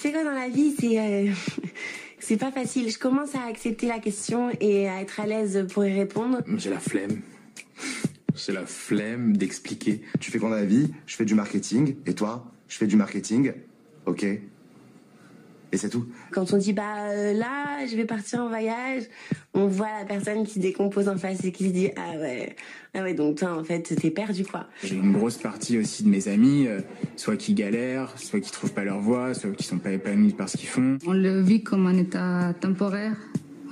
tu fais quoi dans la vie C'est euh, c'est pas facile. Je commence à accepter la question et à être à l'aise pour y répondre. J'ai la flemme. J'ai la flemme d'expliquer. Tu fais quoi dans la vie? Je fais du marketing. Et toi? Je fais du marketing. Ok. Et c'est tout. Quand on dit bah euh, là, je vais partir en voyage, on voit la personne qui se décompose en face et qui se dit ah ouais, ah ouais donc toi en fait t'es perdu quoi. J'ai une grosse partie aussi de mes amis, euh, soit qui galèrent, soit qui trouvent pas leur voie, soit qui sont pas épanouis par ce qu'ils font. On le vit comme un état temporaire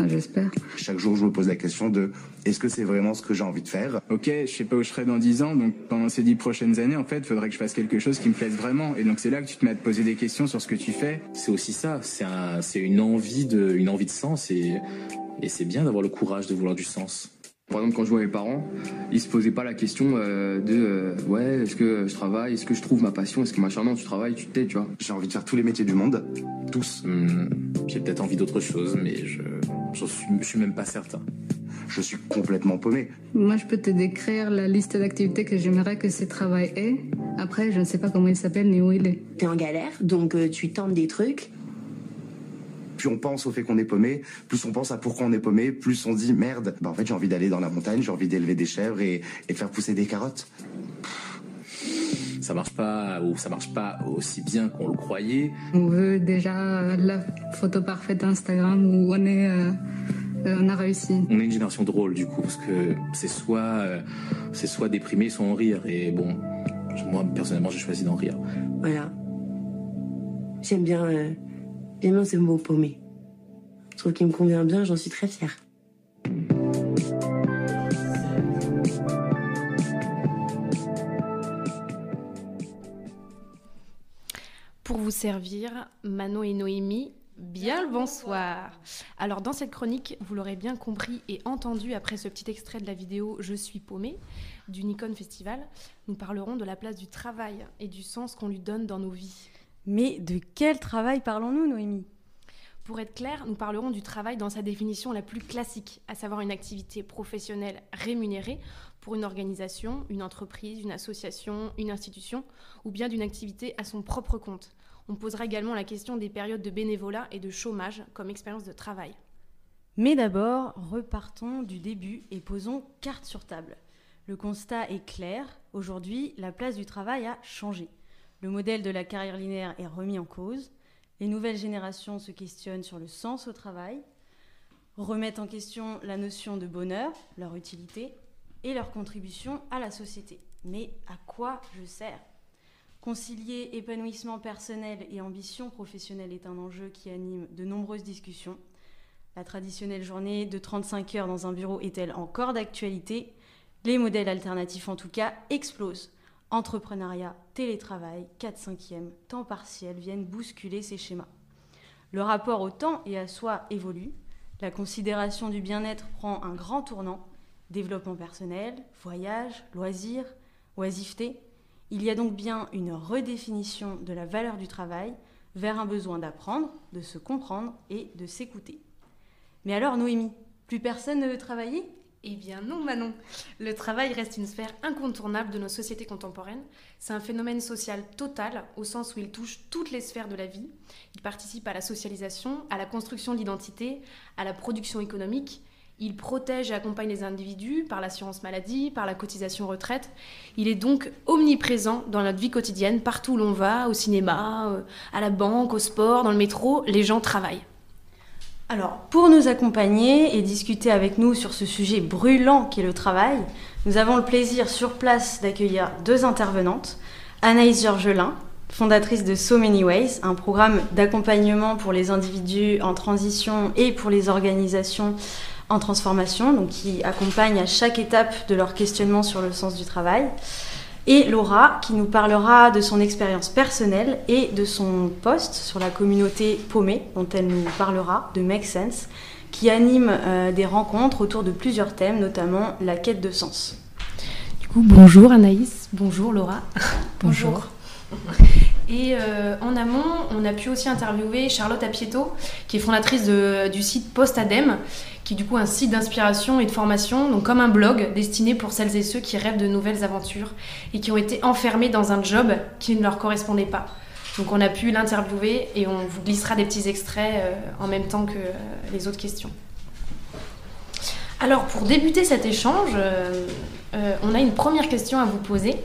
j'espère. Chaque jour, je me pose la question de est-ce que c'est vraiment ce que j'ai envie de faire? Ok, je sais pas où je serai dans 10 ans, donc pendant ces 10 prochaines années, en fait, il faudrait que je fasse quelque chose qui me plaise vraiment. Et donc c'est là que tu te mets à te poser des questions sur ce que tu fais. C'est aussi ça, c'est une envie de, une envie de sens et, et c'est bien d'avoir le courage de vouloir du sens. Par exemple, quand je vois mes parents, ils se posaient pas la question euh, de euh, ouais, est-ce que je travaille, est-ce que je trouve ma passion, est-ce que machin non, tu travailles, tu t'es, tu vois. J'ai envie de faire tous les métiers du monde, tous. Hmm, j'ai peut-être envie d'autre chose, mais je, je suis, je suis même pas certain. Je suis complètement paumé. Moi, je peux te décrire la liste d'activités que j'aimerais que ce travail ait. Après, je ne sais pas comment il s'appelle ni où il est. T'es en galère, donc euh, tu tentes des trucs plus on pense au fait qu'on est paumé, plus on pense à pourquoi on est paumé, plus on dit merde, bah en fait j'ai envie d'aller dans la montagne, j'ai envie d'élever des chèvres et, et faire pousser des carottes. Ça marche pas ou ça marche pas aussi bien qu'on le croyait. On veut déjà la photo parfaite Instagram où on est euh, on a réussi. On est une génération drôle du coup parce que c'est soit euh, c'est soit déprimé, soit en rire et bon moi personnellement j'ai choisi d'en rire. Voilà. J'aime bien euh, J'aime ce mot paumé. Je trouve qu'il me convient bien, j'en suis très fière. Pour vous servir, Manon et Noémie, bien le bonsoir. Alors dans cette chronique, vous l'aurez bien compris et entendu après ce petit extrait de la vidéo Je suis paumée du Nikon Festival, nous parlerons de la place du travail et du sens qu'on lui donne dans nos vies. Mais de quel travail parlons-nous, Noémie? Pour être clair, nous parlerons du travail dans sa définition la plus classique, à savoir une activité professionnelle rémunérée pour une organisation, une entreprise, une association, une institution, ou bien d'une activité à son propre compte. On posera également la question des périodes de bénévolat et de chômage comme expérience de travail. Mais d'abord, repartons du début et posons carte sur table. Le constat est clair, aujourd'hui, la place du travail a changé. Le modèle de la carrière linéaire est remis en cause. Les nouvelles générations se questionnent sur le sens au travail, remettent en question la notion de bonheur, leur utilité et leur contribution à la société. Mais à quoi je sers? Concilier épanouissement personnel et ambition professionnelle est un enjeu qui anime de nombreuses discussions. La traditionnelle journée de 35 heures dans un bureau est-elle encore d'actualité? Les modèles alternatifs en tout cas explosent. Entrepreneuriat, télétravail, 4-5e, temps partiel viennent bousculer ces schémas. Le rapport au temps et à soi évolue. La considération du bien-être prend un grand tournant. Développement personnel, voyage, loisirs, oisiveté. Il y a donc bien une redéfinition de la valeur du travail vers un besoin d'apprendre, de se comprendre et de s'écouter. Mais alors Noémie, plus personne ne veut travailler? Eh bien non, Manon. Le travail reste une sphère incontournable de nos sociétés contemporaines. C'est un phénomène social total, au sens où il touche toutes les sphères de la vie. Il participe à la socialisation, à la construction de l'identité, à la production économique. Il protège et accompagne les individus par l'assurance maladie, par la cotisation retraite. Il est donc omniprésent dans notre vie quotidienne, partout où l'on va, au cinéma, euh, à la banque, au sport, dans le métro, les gens travaillent. Alors, pour nous accompagner et discuter avec nous sur ce sujet brûlant qu'est le travail, nous avons le plaisir sur place d'accueillir deux intervenantes. Anaïs Georgelin, fondatrice de So Many Ways, un programme d'accompagnement pour les individus en transition et pour les organisations en transformation, donc qui accompagne à chaque étape de leur questionnement sur le sens du travail et Laura qui nous parlera de son expérience personnelle et de son poste sur la communauté paumée dont elle nous parlera, de Make Sense, qui anime euh, des rencontres autour de plusieurs thèmes, notamment la quête de sens. Du coup, bonjour Anaïs, bonjour Laura. bonjour. Et euh, en amont, on a pu aussi interviewer Charlotte Apieto, qui est fondatrice du site Postadem, qui est du coup un site d'inspiration et de formation, donc comme un blog destiné pour celles et ceux qui rêvent de nouvelles aventures et qui ont été enfermés dans un job qui ne leur correspondait pas. Donc on a pu l'interviewer et on vous glissera des petits extraits en même temps que les autres questions. Alors pour débuter cet échange, on a une première question à vous poser.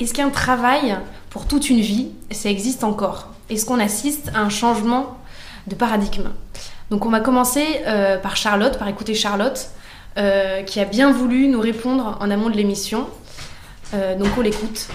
Est-ce qu'un travail pour toute une vie, ça existe encore? Est-ce qu'on assiste à un changement de paradigme? Donc on va commencer par Charlotte, par écouter Charlotte. Euh, qui a bien voulu nous répondre en amont de l'émission. Euh, donc on l'écoute.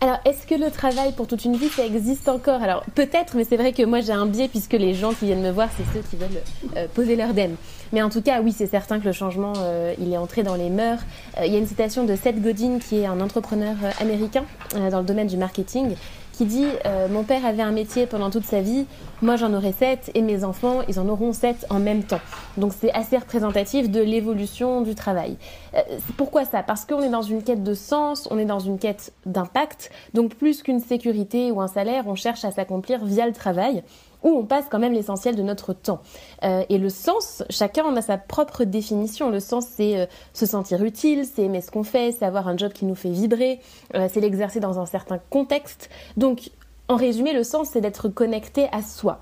Alors, est-ce que le travail pour toute une vie, ça existe encore? Alors, peut-être, mais c'est vrai que moi, j'ai un biais puisque les gens qui viennent me voir, c'est ceux qui veulent euh, poser leur dème. Mais en tout cas, oui, c'est certain que le changement, il est entré dans les mœurs. Il y a une citation de Seth Godin, qui est un entrepreneur américain dans le domaine du marketing, qui dit euh, Mon père avait un métier pendant toute sa vie, moi j'en aurai sept, et mes enfants, ils en auront sept en même temps. Donc c'est assez représentatif de l'évolution du travail. Euh, pourquoi ça? Parce qu'on est dans une quête de sens, on est dans une quête d'impact, donc plus qu'une sécurité ou un salaire, on cherche à s'accomplir via le travail où on passe quand même l'essentiel de notre temps. Euh, et le sens, chacun en a sa propre définition. Le sens, c'est euh, se sentir utile, c'est aimer ce qu'on fait, c'est avoir un job qui nous fait vibrer, euh, c'est l'exercer dans un certain contexte. Donc, en résumé, le sens, c'est d'être connecté à soi.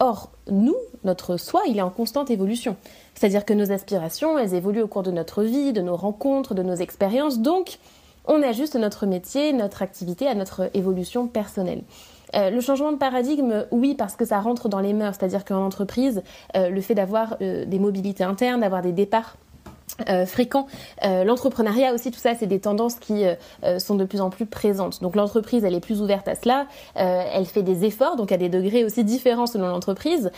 or, nous, notre soi, il est en constante évolution. C'est-à-dire que nos aspirations, elles évoluent au cours de notre vie, de nos rencontres, de nos expériences. Donc, on ajuste notre métier, notre activité à notre évolution personnelle. Euh, le changement de paradigme, oui, parce que ça rentre dans les mœurs, c'est-à-dire qu'en entreprise, euh, le fait d'avoir euh, des mobilités internes, d'avoir des départs euh, fréquent. Euh, l'entrepreneuriat aussi, tout ça, c'est des tendances qui euh, sont de plus en plus présentes. Donc l'entreprise, elle est plus ouverte à cela, elle fait des efforts, donc à des degrés aussi différents selon l'entreprise.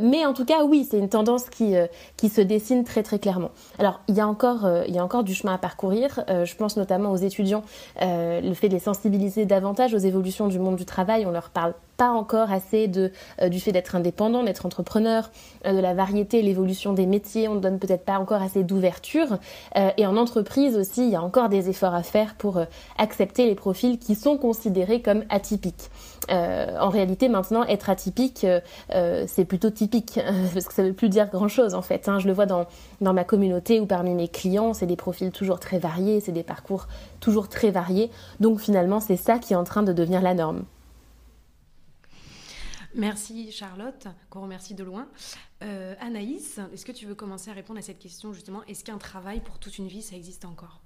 mais en tout cas, oui, c'est une tendance qui, qui se dessine très très clairement. Alors, il y, encore, il y a encore du chemin à parcourir. je pense notamment aux étudiants, le fait de les sensibiliser davantage aux évolutions du monde du travail. On leur parle pas encore assez de, euh, du fait d'être indépendant, d'être entrepreneur, euh, de la variété, l'évolution des métiers. On ne donne peut-être pas encore assez d'ouverture. Euh, et en entreprise aussi, il y a encore des efforts à faire pour accepter les profils qui sont considérés comme atypiques. en réalité, maintenant, être atypique, c'est plutôt typique, parce que ça ne veut plus dire grand-chose en fait. Hein. Je le vois dans, dans ma communauté ou parmi mes clients, c'est des profils toujours très variés, c'est des parcours toujours très variés. Donc finalement, c'est ça qui est en train de devenir la norme. Merci Charlotte, qu'on remercie de loin. Euh, Anaïs, est-ce que tu veux commencer à répondre à cette question justement? Est-ce qu'un travail pour toute une vie, ça existe encore?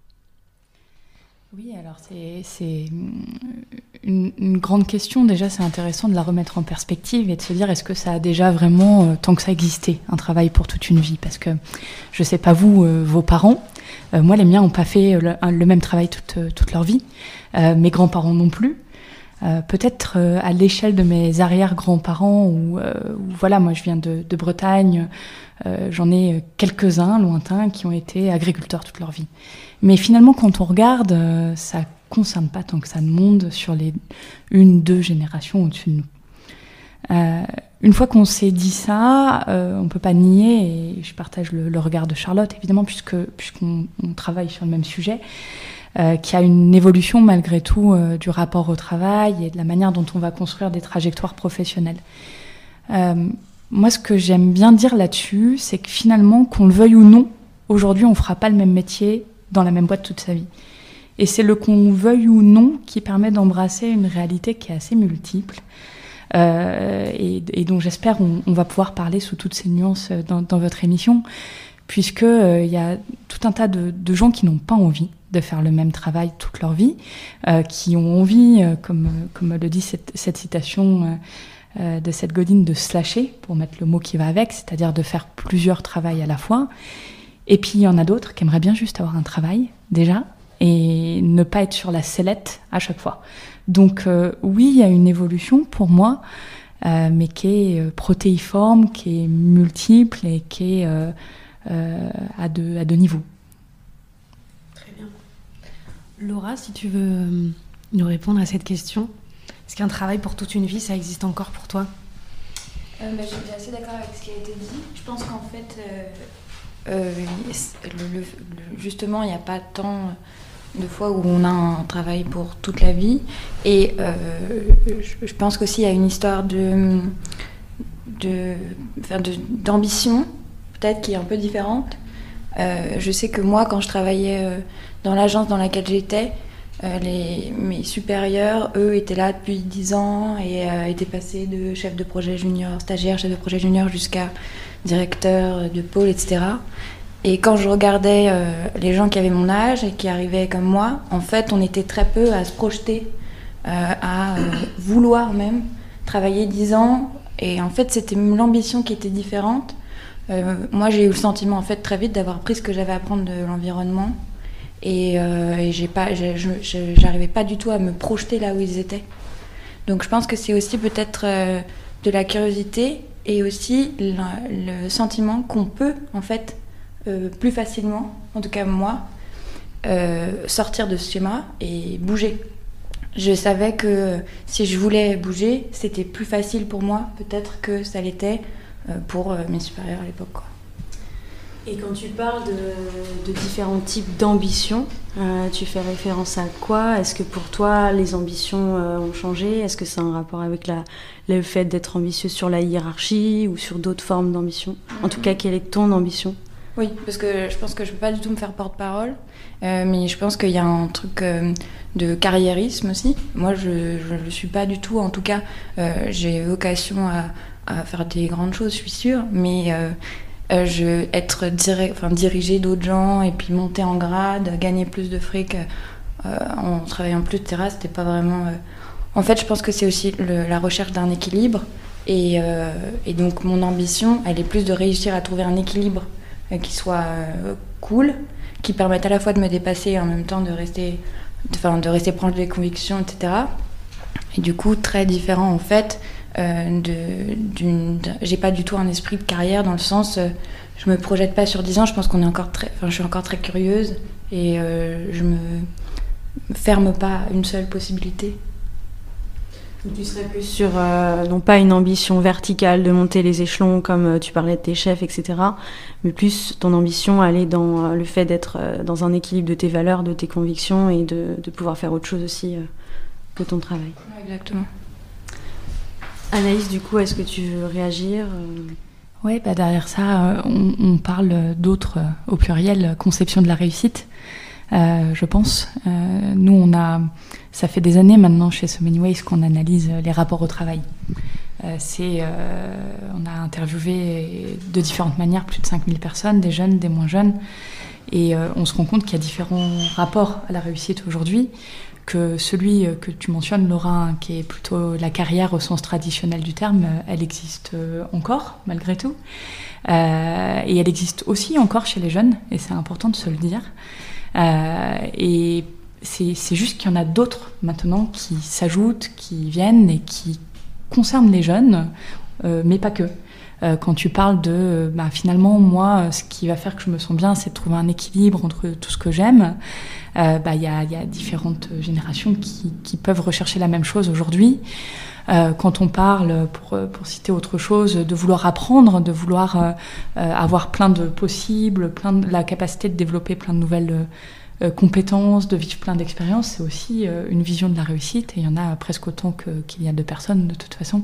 Oui, alors c'est une, grande question. Déjà, c'est intéressant de la remettre en perspective et de se dire est-ce que ça a déjà vraiment, euh, tant que ça existé, un travail pour toute une vie? Parce que je ne sais pas vous, euh, vos parents, moi les miens n'ont pas fait le, même travail toute, toute leur vie, mes grands-parents non plus. Euh, peut-être euh, à l'échelle de mes arrière-grands-parents, ou euh, voilà, moi je viens de, Bretagne, j'en ai quelques-uns lointains qui ont été agriculteurs toute leur vie. Mais finalement, quand on regarde, ça concerne pas tant que ça de monde sur les une, deux générations au-dessus de nous. une fois qu'on s'est dit ça, on peut pas nier, et je partage le, le regard de Charlotte évidemment, puisque puisqu'on travaille sur le même sujet, euh, qui a une évolution malgré tout euh, du rapport au travail et de la manière dont on va construire des trajectoires professionnelles. Euh, moi, ce que j'aime bien dire là-dessus, c'est que finalement, qu'on le veuille ou non, aujourd'hui, on fera pas le même métier dans la même boîte toute sa vie. Et c'est le qu'on veuille ou non qui permet d'embrasser une réalité qui est assez multiple. Euh, et, et, dont j'espère on, on, va pouvoir parler sous toutes ces nuances dans, votre émission, puisque il y a tout un tas de gens qui n'ont pas envie de faire le même travail toute leur vie, euh, qui ont envie, euh, comme, comme le dit cette, cette citation euh, de cette godine, de slasher, pour mettre le mot qui va avec, c'est-à-dire de faire plusieurs travails à la fois. Et puis il y en a d'autres qui aimeraient bien juste avoir un travail déjà et ne pas être sur la sellette à chaque fois. Donc oui, il y a une évolution pour moi, mais qui est protéiforme, qui est multiple et qui est à, deux, à deux niveaux. Laura, si tu veux euh, nous répondre à cette question, est-ce qu'un travail pour toute une vie, ça existe encore pour toi? Euh, bah, Je suis assez d'accord avec ce qui a été dit. Je pense qu'en fait, euh, justement, il n'y a pas tant de fois où on a un travail pour toute la vie. Et je, pense qu'aussi il y a une histoire de, d'ambition, peut-être qui est un peu différente. je sais que moi, quand je travaillais dans l'agence dans laquelle j'étais, les, mes supérieurs, eux, étaient là depuis 10 ans et étaient passés de chef de projet junior, stagiaire, chef de projet junior jusqu'à directeur de pôle, etc. Et quand je regardais les gens qui avaient mon âge et qui arrivaient comme moi, en fait, on était très peu à se projeter, à vouloir même travailler 10 ans. Et en fait, c'était l'ambition qui était différente. Euh, moi, j'ai eu le sentiment en fait très vite d'avoir pris ce que j'avais à prendre de l'environnement et, euh, j'ai pas, j'arrivais pas du tout à me projeter là où ils étaient. Donc, je pense que c'est aussi peut-être euh, de la curiosité et aussi le, sentiment qu'on peut en fait plus facilement, en tout cas moi, sortir de ce schéma et bouger. Je savais que si je voulais bouger, c'était plus facile pour moi peut-être que ça l'était euh, pour euh, mes supérieurs à l'époque. Et quand tu parles de, différents types d'ambitions, euh, tu fais référence à quoi? Est-ce que pour toi, les ambitions ont changé? Est-ce que c'est un rapport avec la, le fait d'être ambitieux sur la hiérarchie ou sur d'autres formes d'ambition? En tout cas, quelle est ton ambition? Oui, parce que je pense que je ne peux pas du tout me faire porte-parole, mais je pense qu'il y a un truc de carriérisme aussi. Moi, je ne le suis pas du tout. En tout cas, j'ai vocation à à faire des grandes choses, je suis sûre, mais euh, euh, être diriger d'autres gens et puis monter en grade, gagner plus de fric euh, en travaillant plus de terrain, c'était pas vraiment. En fait, je pense que c'est aussi la recherche d'un équilibre. Et, donc, mon ambition, elle est plus de réussir à trouver un équilibre qui soit cool, qui permette à la fois de me dépasser et en même temps de rester, de, de rester proche des convictions, etc. Et du coup, très différent en fait euh, j'ai pas du tout un esprit de carrière dans le sens, euh, je me projette pas sur 10 ans. Je pense qu'on est encore très, enfin, je suis encore très curieuse et euh, je me ferme pas une seule possibilité. Tu serais plus sur, non pas une ambition verticale de monter les échelons comme tu parlais de tes chefs, etc., mais plus ton ambition aller dans le fait d'être dans un équilibre de tes valeurs, de tes convictions et de, de pouvoir faire autre chose aussi que ton travail. Exactement. Anaïs, du coup, est-ce que tu veux réagir Oui, bah derrière ça, euh, on, parle d'autres, euh, au pluriel, conception de la réussite, euh, je pense. nous, on a, ça fait des années maintenant chez So Many Ways qu'on analyse les rapports au travail. on a interviewé de différentes manières plus de 5000 personnes, des jeunes, des moins jeunes, et on se rend compte qu'il y a différents rapports à la réussite aujourd'hui que celui euh, que tu mentionnes, Laura, qui est plutôt la carrière au sens traditionnel du terme, euh, elle existe euh, encore, malgré tout. et elle existe aussi encore chez les jeunes, et c'est important de se le dire. et c'est juste qu'il y en a d'autres maintenant qui s'ajoutent, qui viennent et qui concernent les jeunes, mais pas que. Quand tu parles de bah, finalement, moi, ce qui va faire que je me sens bien, c'est de trouver un équilibre entre tout ce que j'aime. Euh, bah, il y, a, y, a, différentes générations qui, peuvent rechercher la même chose aujourd'hui. Euh, quand on parle, pour, citer autre chose, de vouloir apprendre, de vouloir euh, avoir plein de possibles, plein de, la capacité de développer plein de nouvelles compétences, de vivre plein d'expériences, c'est aussi une vision de la réussite. Et il y en a presque autant qu'il y a de personnes de toute façon.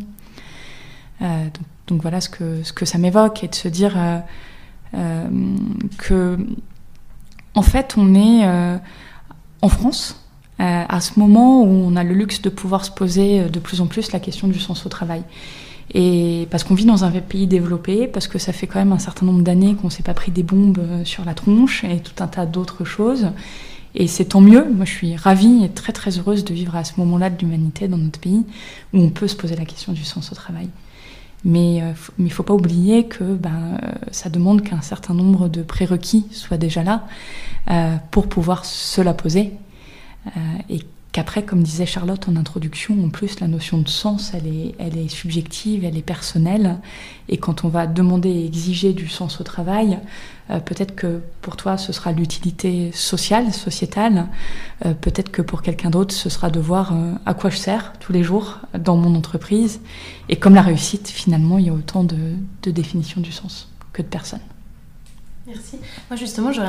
Donc, donc, voilà ce que, ça m'évoque et de se dire que en fait, on est euh, en France, euh, à ce moment où on a le luxe de pouvoir se poser euh, de plus en plus la question du sens au travail. Et parce qu'on vit dans un pays développé, parce que ça fait quand même un certain nombre d'années qu'on s'est pas pris des bombes sur la tronche et tout un tas d'autres choses. Et c'est tant mieux. Moi, je suis ravie et très très heureuse de vivre à ce moment-là de l'humanité dans notre pays où on peut se poser la question du sens au travail. Mais il ne faut pas oublier que ben, ça demande qu'un certain nombre de prérequis soient déjà là. Euh, pour pouvoir se la poser. Euh, et qu'après, comme disait Charlotte en introduction, en plus, la notion de sens, elle est, elle est subjective, elle est personnelle. Et quand on va demander et exiger du sens au travail, euh, peut-être que pour toi, ce sera l'utilité sociale, sociétale. peut-être que pour quelqu'un d'autre, ce sera de voir à quoi je sers tous les jours dans mon entreprise. Et comme la réussite, finalement, il y a autant de définitions du sens que de personnes. Merci. Moi, justement, j'aurais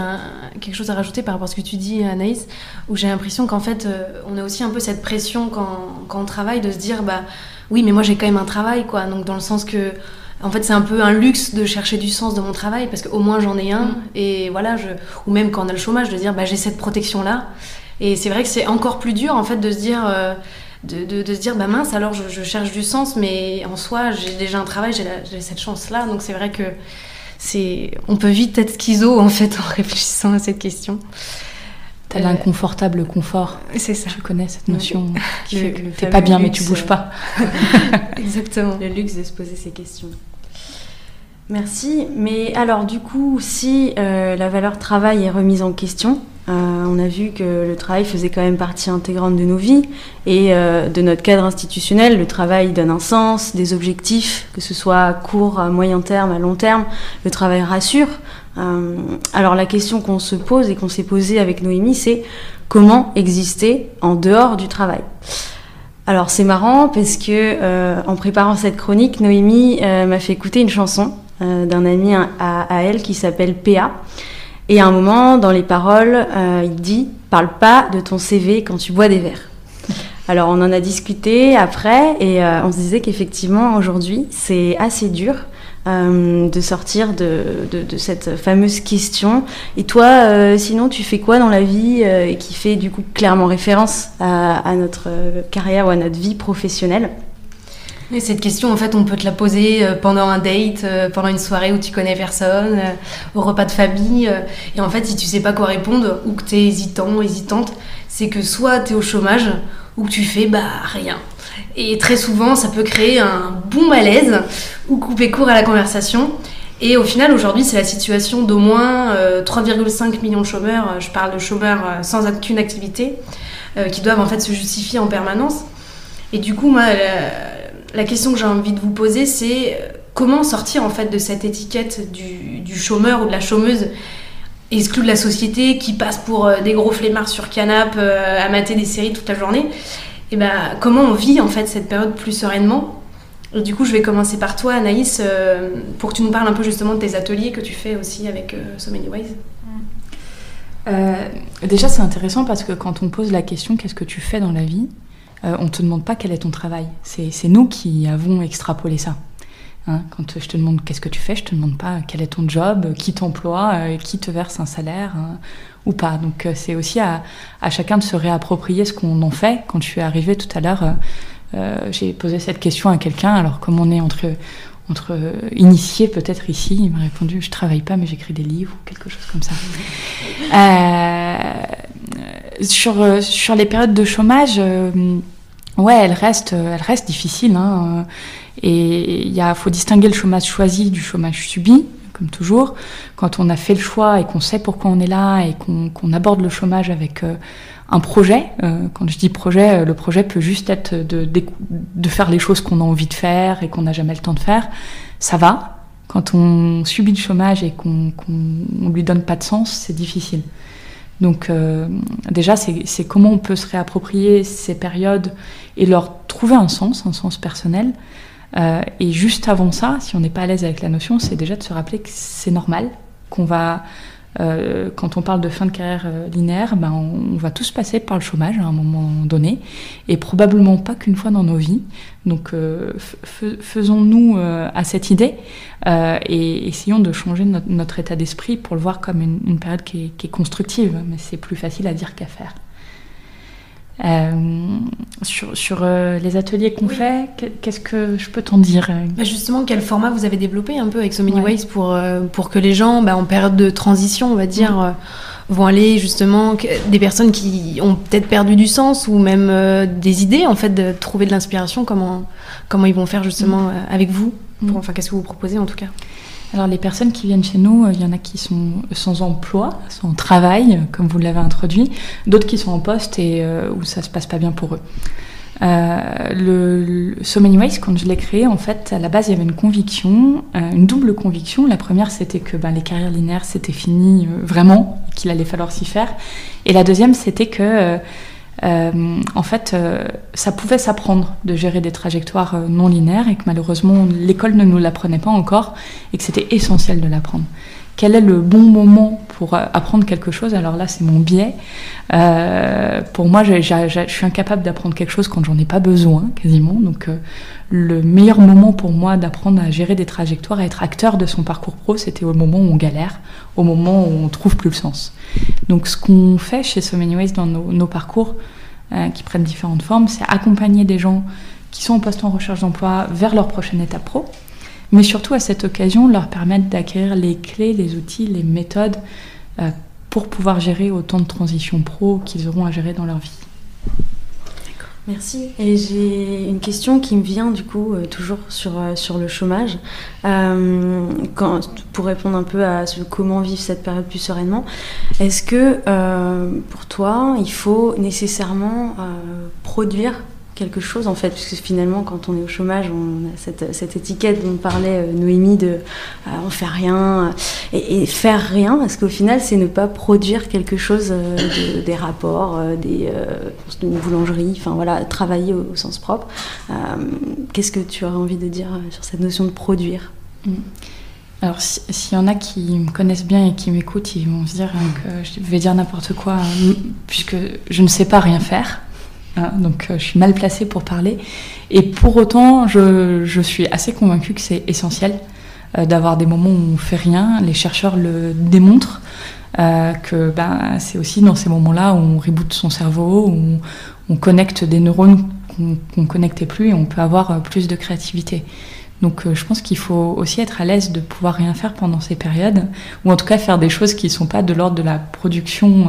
quelque chose à rajouter par rapport à ce que tu dis, Anaïs, où j'ai l'impression qu'en fait, euh, on a aussi un peu cette pression quand, quand, on travaille de se dire, bah oui, mais moi j'ai quand même un travail, quoi. Donc, dans le sens que, en fait, c'est un peu un luxe de chercher du sens de mon travail, parce qu'au moins j'en ai un, mm. et voilà, je... ou même quand on a le chômage, de dire, bah j'ai cette protection-là. Et c'est vrai que c'est encore plus dur en fait de se dire, euh, de, de- de se dire bah mince alors je, je cherche du sens, mais en soi j'ai déjà un travail, j'ai cette chance là, donc c'est vrai que c'est, on peut vite être schizo en fait en réfléchissant à cette question. T'as Euh, l'inconfortable confort. C'est ça. Tu connais cette notion qui Le- fait que t'es pas bien mais luxe, tu bouges euh, pas. Exactement. Le luxe de se poser ces questions. Merci. Mais alors, du coup, si euh, la valeur travail est remise en question, euh, on a vu que le travail faisait quand même partie intégrante de nos vies et euh, de notre cadre institutionnel. Le travail donne un sens, des objectifs, que ce soit court, à moyen terme, à long terme. Le travail rassure. Alors, la question qu'on se pose et qu'on s'est posée avec Noémie, c'est comment exister en dehors du travail? Alors c'est marrant parce que en préparant cette chronique, Noémie m'a fait écouter une chanson d'un ami à, elle qui s'appelle PA. Et à un moment, dans les paroles, euh, il dit Parle pas de ton CV quand tu bois des verres. Alors on en a discuté après et euh, on se disait qu'effectivement aujourd'hui c'est assez dur euh, de sortir de, cette fameuse question. Et toi, euh, sinon, tu fais quoi dans la vie euh, et qui fait du coup clairement référence à, notre euh, carrière ou à notre vie professionnelle? Et cette question, en fait, on peut te la poser euh, pendant un date, euh, pendant une soirée où tu connais personne, euh, au repas de famille. Et en fait, si tu sais pas quoi répondre ou que tu es hésitant, hésitante, c'est que soit tu es au chômage ou que tu fais bah rien. Et très souvent, ça peut créer un bon malaise ou couper court à la conversation. Et au final, aujourd'hui, c'est la situation d'au moins euh, 3,5 millions de chômeurs. Je parle de chômeurs sans aucune activité, qui doivent en fait se justifier en permanence. Et du coup, moi, la, question que j'ai envie de vous poser, c'est euh, comment sortir en fait de cette étiquette du, chômeur ou de la chômeuse exclu de la société qui passe pour euh, des gros flemmards sur canap euh, à mater des séries toute la journée. Et ben, comment on vit en fait cette période plus sereinement? Et du coup, je vais commencer par toi, Anaïs, euh, pour que tu nous parles un peu justement de tes ateliers que tu fais aussi avec So Many Ways. Déjà, c'est intéressant parce que quand on pose la question qu'est-ce que tu fais dans la vie, euh, on te demande pas quel est ton travail. C'est nous qui avons extrapolé ça. Hein, quand je te demande qu'est-ce que tu fais, je te demande pas quel est ton job, qui t'emploie, euh, qui te verse un salaire hein, ou pas. Donc euh, c'est aussi à, chacun de se réapproprier ce qu'on en fait. Quand je suis arrivée tout à l'heure, j'ai posé cette question à quelqu'un. Alors comme on est entre entre initiés peut-être ici, il m'a répondu je travaille pas mais j'écris des livres ou quelque chose comme ça. Euh, sur, euh, les périodes de chômage, euh, ouais, elles restent, elles restent difficiles. Hein, euh, et il faut distinguer le chômage choisi du chômage subi, comme toujours. Quand on a fait le choix et qu'on sait pourquoi on est là et qu'on aborde le chômage avec euh, un projet, euh, quand je dis projet, euh, le projet peut juste être de, faire les choses qu'on a envie de faire et qu'on n'a jamais le temps de faire, ça va. Quand on subit le chômage et qu'on on lui donne pas de sens, c'est difficile. Donc euh, déjà, c'est comment on peut se réapproprier ces périodes et leur trouver un sens, un sens personnel. Euh, et juste avant ça, si on n'est pas à l'aise avec la notion, c'est déjà de se rappeler que c'est normal, qu'on va, euh, quand on parle de fin de carrière linéaire, ben on va tous passer par le chômage à un moment donné, et probablement pas qu'une fois dans nos vies. Donc euh, faisons-nous euh, à cette idée euh, et essayons de changer notre, notre état d'esprit pour le voir comme une, une période qui est, qui est constructive, mais c'est plus facile à dire qu'à faire. Euh, sur sur euh, les ateliers qu'on fait, qu'est- qu'est-ce que je peux t'en dire Bah, justement, quel format vous avez développé un peu avec So Many Ouais. Ways pour, euh, pour que les gens, bah, en période de transition, on va dire, vont aller justement, des personnes qui ont peut-être perdu du sens ou même euh, des idées, en fait, de trouver de l'inspiration, comment, comment ils vont faire justement euh, avec vous? Pour- Enfin, qu'est-ce que vous proposez en tout cas? Alors les personnes qui viennent chez nous, euh, il y en a qui sont sans emploi, sans travail, comme vous l'avez introduit, d'autres qui sont en poste et euh, où ça se passe pas bien pour eux. Euh, le, le So Many Ways, quand je l'ai créé, en fait, à la base, il y avait une conviction, euh, une double conviction. La première, c'était que ben, les carrières linéaires, c'était fini euh, vraiment, qu'il allait falloir s'y faire. Et la deuxième, c'était que, en fait, ça pouvait s'apprendre de gérer des trajectoires non linéaires et que malheureusement, l'école ne nous l'apprenait pas encore et que c'était essentiel de l'apprendre. Quel est le bon moment pour euh, apprendre quelque chose Alors là, c'est mon biais. Euh, pour moi, je suis incapable d'apprendre quelque chose quand j'en ai pas besoin, quasiment. Donc, euh, le meilleur moment pour moi d'apprendre à gérer des trajectoires, à être acteur de son parcours pro, c'était au moment où on galère, au moment où on trouve plus le sens. Donc ce qu'on fait chez So Many Ways dans nos, parcours, qui prennent différentes formes, c'est accompagner des gens qui sont en poste en recherche d'emploi vers leur prochaine étape pro, mais surtout à cette occasion leur permettre d'acquérir les clés, les outils, les méthodes pour pouvoir gérer autant de transitions pro qu'ils auront à gérer dans leur vie. Merci. Et j'ai une question qui me vient du coup euh, toujours sur, euh, sur le chômage. Euh, pour répondre un peu à ce comment vivre cette période plus sereinement, est-ce que pour toi il faut nécessairement produire quelque chose en fait, puisque finalement quand on est au chômage, on a cette, étiquette dont parlait euh, Noémie de euh, on fait rien et, faire rien, parce qu'au final c'est ne pas produire quelque chose, euh, des rapports, des, une boulangerie, enfin voilà, travailler au, sens propre. Qu'est-ce que tu aurais envie de dire sur cette notion de produire? Mm. Alors, s'il y en a qui me connaissent bien et qui m'écoutent, ils vont se dire que je vais dire n'importe quoi, puisque je ne sais pas rien faire. Hein, donc euh, je suis mal placée pour parler. Et pour autant, je, suis assez convaincue que c'est essentiel euh, d'avoir des moments où on fait rien. Les chercheurs le démontrent. Euh, que ben, c'est aussi dans ces moments-là où on reboot son cerveau, où on, connecte des neurones qu'on ne connectait plus et on peut avoir plus de créativité. Donc je pense qu'il faut aussi être à l'aise de pouvoir rien faire pendant ces périodes, ou en tout cas faire des choses qui ne sont pas de l'ordre de la production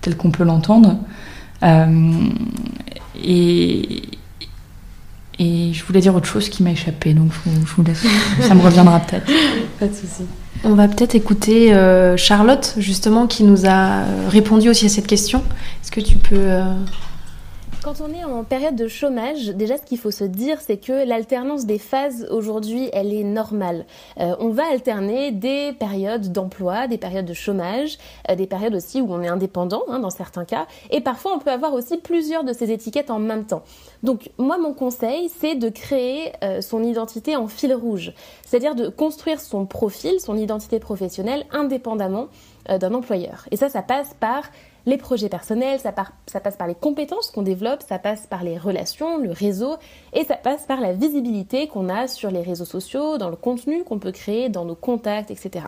telle qu'on peut l'entendre. Euh, et, et je voulais dire autre chose qui m'a échappé, donc je vous, laisse. ça me reviendra peut-être. Pas de souci. On va peut-être écouter euh, Charlotte, justement, qui nous a répondu aussi à cette question. Est-ce que tu peux euh, quand on est en période de chômage, déjà ce qu'il faut se dire, c'est que l'alternance des phases aujourd'hui, elle est normale. Euh, on va alterner des périodes d'emploi, des périodes de chômage, euh, des périodes aussi où on est indépendant hein, dans certains cas, et parfois on peut avoir aussi plusieurs de ces étiquettes en même temps. Donc moi mon conseil, c'est de créer euh, son identité en fil rouge, c'est-à-dire de construire son profil, son identité professionnelle indépendamment d'un employeur. Et ça, ça passe par les projets personnels, ça, passe par les compétences qu'on développe, ça passe par les relations, le réseau, et ça passe par la visibilité qu'on a sur les réseaux sociaux, dans le contenu qu'on peut créer, dans nos contacts, etc.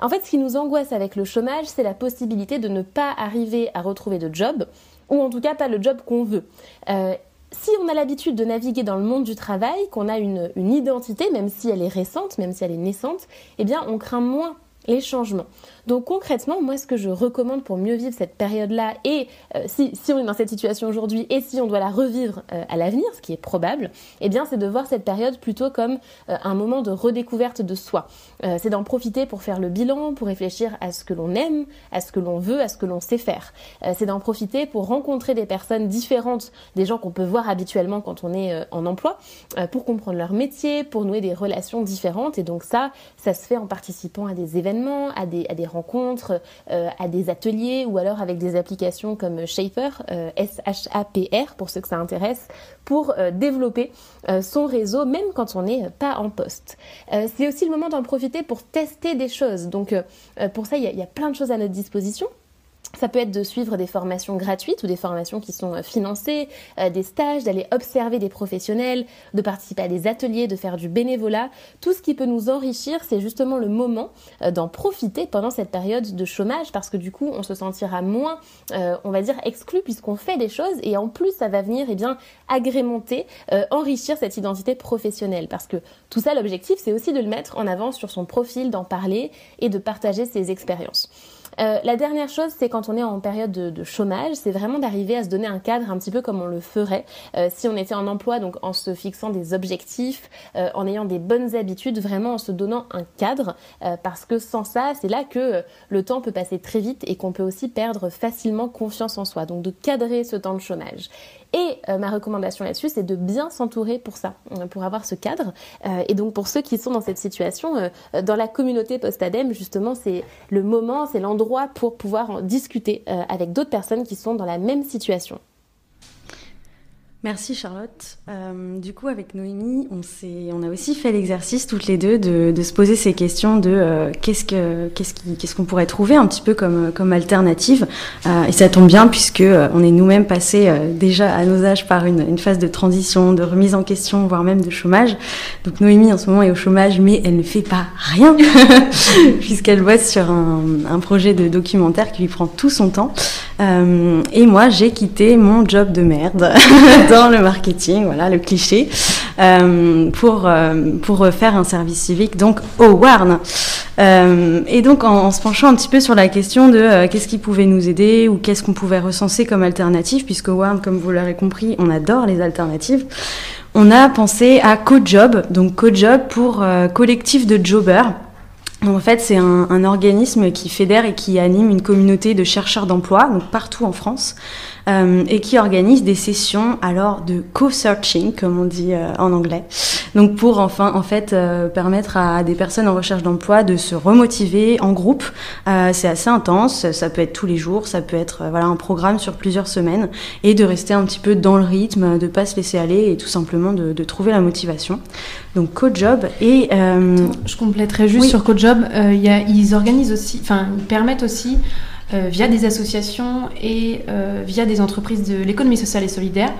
En fait, ce qui nous angoisse avec le chômage, c'est la possibilité de ne pas arriver à retrouver de job, ou en tout cas pas le job qu'on veut. Euh, si on a l'habitude de naviguer dans le monde du travail, qu'on a une, une, identité, même si elle est récente, même si elle est naissante, eh bien on craint moins les changements. Donc concrètement, moi ce que je recommande pour mieux vivre cette période-là, et euh, si, on est dans cette situation aujourd'hui, et si on doit la revivre euh, à l'avenir, ce qui est probable, eh bien c'est de voir cette période plutôt comme euh, un moment de redécouverte de soi. c'est d'en profiter pour faire le bilan, pour réfléchir à ce que l'on aime, à ce que l'on veut, à ce que l'on sait faire. c'est d'en profiter pour rencontrer des personnes différentes des gens qu'on peut voir habituellement quand on est en emploi, pour comprendre leur métier, pour nouer des relations différentes. Et donc ça, ça se fait en participant à des événements, à des, à des rencontres, euh, à des ateliers ou alors avec des applications comme Shaper, euh, S-H-A-P-R pour ceux que ça intéresse, pour euh, développer son réseau même quand on n'est pas en poste. c'est aussi le moment d'en profiter pour tester des choses. Donc pour ça, il y, y a plein de choses à notre disposition. Ça peut être de suivre des formations gratuites ou des formations qui sont euh, financées, euh, des stages, d'aller observer des professionnels, de participer à des ateliers, de faire du bénévolat. Tout ce qui peut nous enrichir, c'est justement le moment euh, d'en profiter pendant cette période de chômage parce que du coup, on se sentira moins, on va dire, exclu puisqu'on fait des choses et en plus, ça va venir eh bien, agrémenter, enrichir cette identité professionnelle parce que tout ça, l'objectif, c'est aussi de le mettre en avant sur son profil, d'en parler et de partager ses expériences. Euh, la dernière chose, c'est quand on est en période de, chômage, c'est vraiment d'arriver à se donner un cadre un petit peu comme on le ferait euh, si on était en emploi, donc en se fixant des objectifs, euh, en ayant des bonnes habitudes, vraiment en se donnant un cadre, parce que sans ça, c'est là que le temps peut passer très vite et qu'on peut aussi perdre facilement confiance en soi. Donc de cadrer ce temps de chômage. Et euh, ma recommandation là-dessus, c'est de bien s'entourer pour ça, euh, pour avoir ce cadre. Euh, et donc pour ceux qui sont dans cette situation, dans la communauté post-ADEME, justement, c'est le moment, c'est l'endroit pour pouvoir en discuter avec d'autres personnes qui sont dans la même situation. Merci Charlotte. Euh, du coup, avec Noémie, on, on a aussi fait l'exercice toutes les deux de, de, se poser ces questions de euh, qu'est-ce qu'on qu'est-ce qu'est-ce qu'on pourrait trouver un petit peu comme, comme alternative. Euh, et ça tombe bien puisque euh, on est nous-mêmes passés euh, déjà à nos âges par une, une, phase de transition, de remise en question, voire même de chômage. Donc Noémie en ce moment est au chômage, mais elle ne fait pas rien puisqu'elle bosse sur un, un, projet de documentaire qui lui prend tout son temps. et moi, j'ai quitté mon job de merde. dans le marketing, voilà le cliché, euh, pour, euh, pour faire un service civique, donc au Warn. Euh, et donc en, se penchant un petit peu sur la question de qu'est-ce qui pouvait nous aider ou qu'est-ce qu'on pouvait recenser comme alternative, puisque Warn, comme vous l'avez compris, on adore les alternatives. On a pensé à CoJob, donc CoJob pour collectif de jobbers. En fait, c'est un, organisme qui fédère et qui anime une communauté de chercheurs d'emploi, donc partout en France, euh, et qui organise des sessions alors de co-searching, comme on dit euh, en anglais. Donc pour enfin en fait euh, permettre à des personnes en recherche d'emploi de se remotiver en groupe. C'est assez intense, ça peut être tous les jours, ça peut être voilà un programme sur plusieurs semaines et de rester un petit peu dans le rythme, de pas se laisser aller et tout simplement de, de trouver la motivation. Donc CoJob et je compléterai juste oui. sur CoJob, y a, ils organisent aussi, enfin ils permettent aussi via des associations et euh, via des entreprises de l'économie sociale et solidaire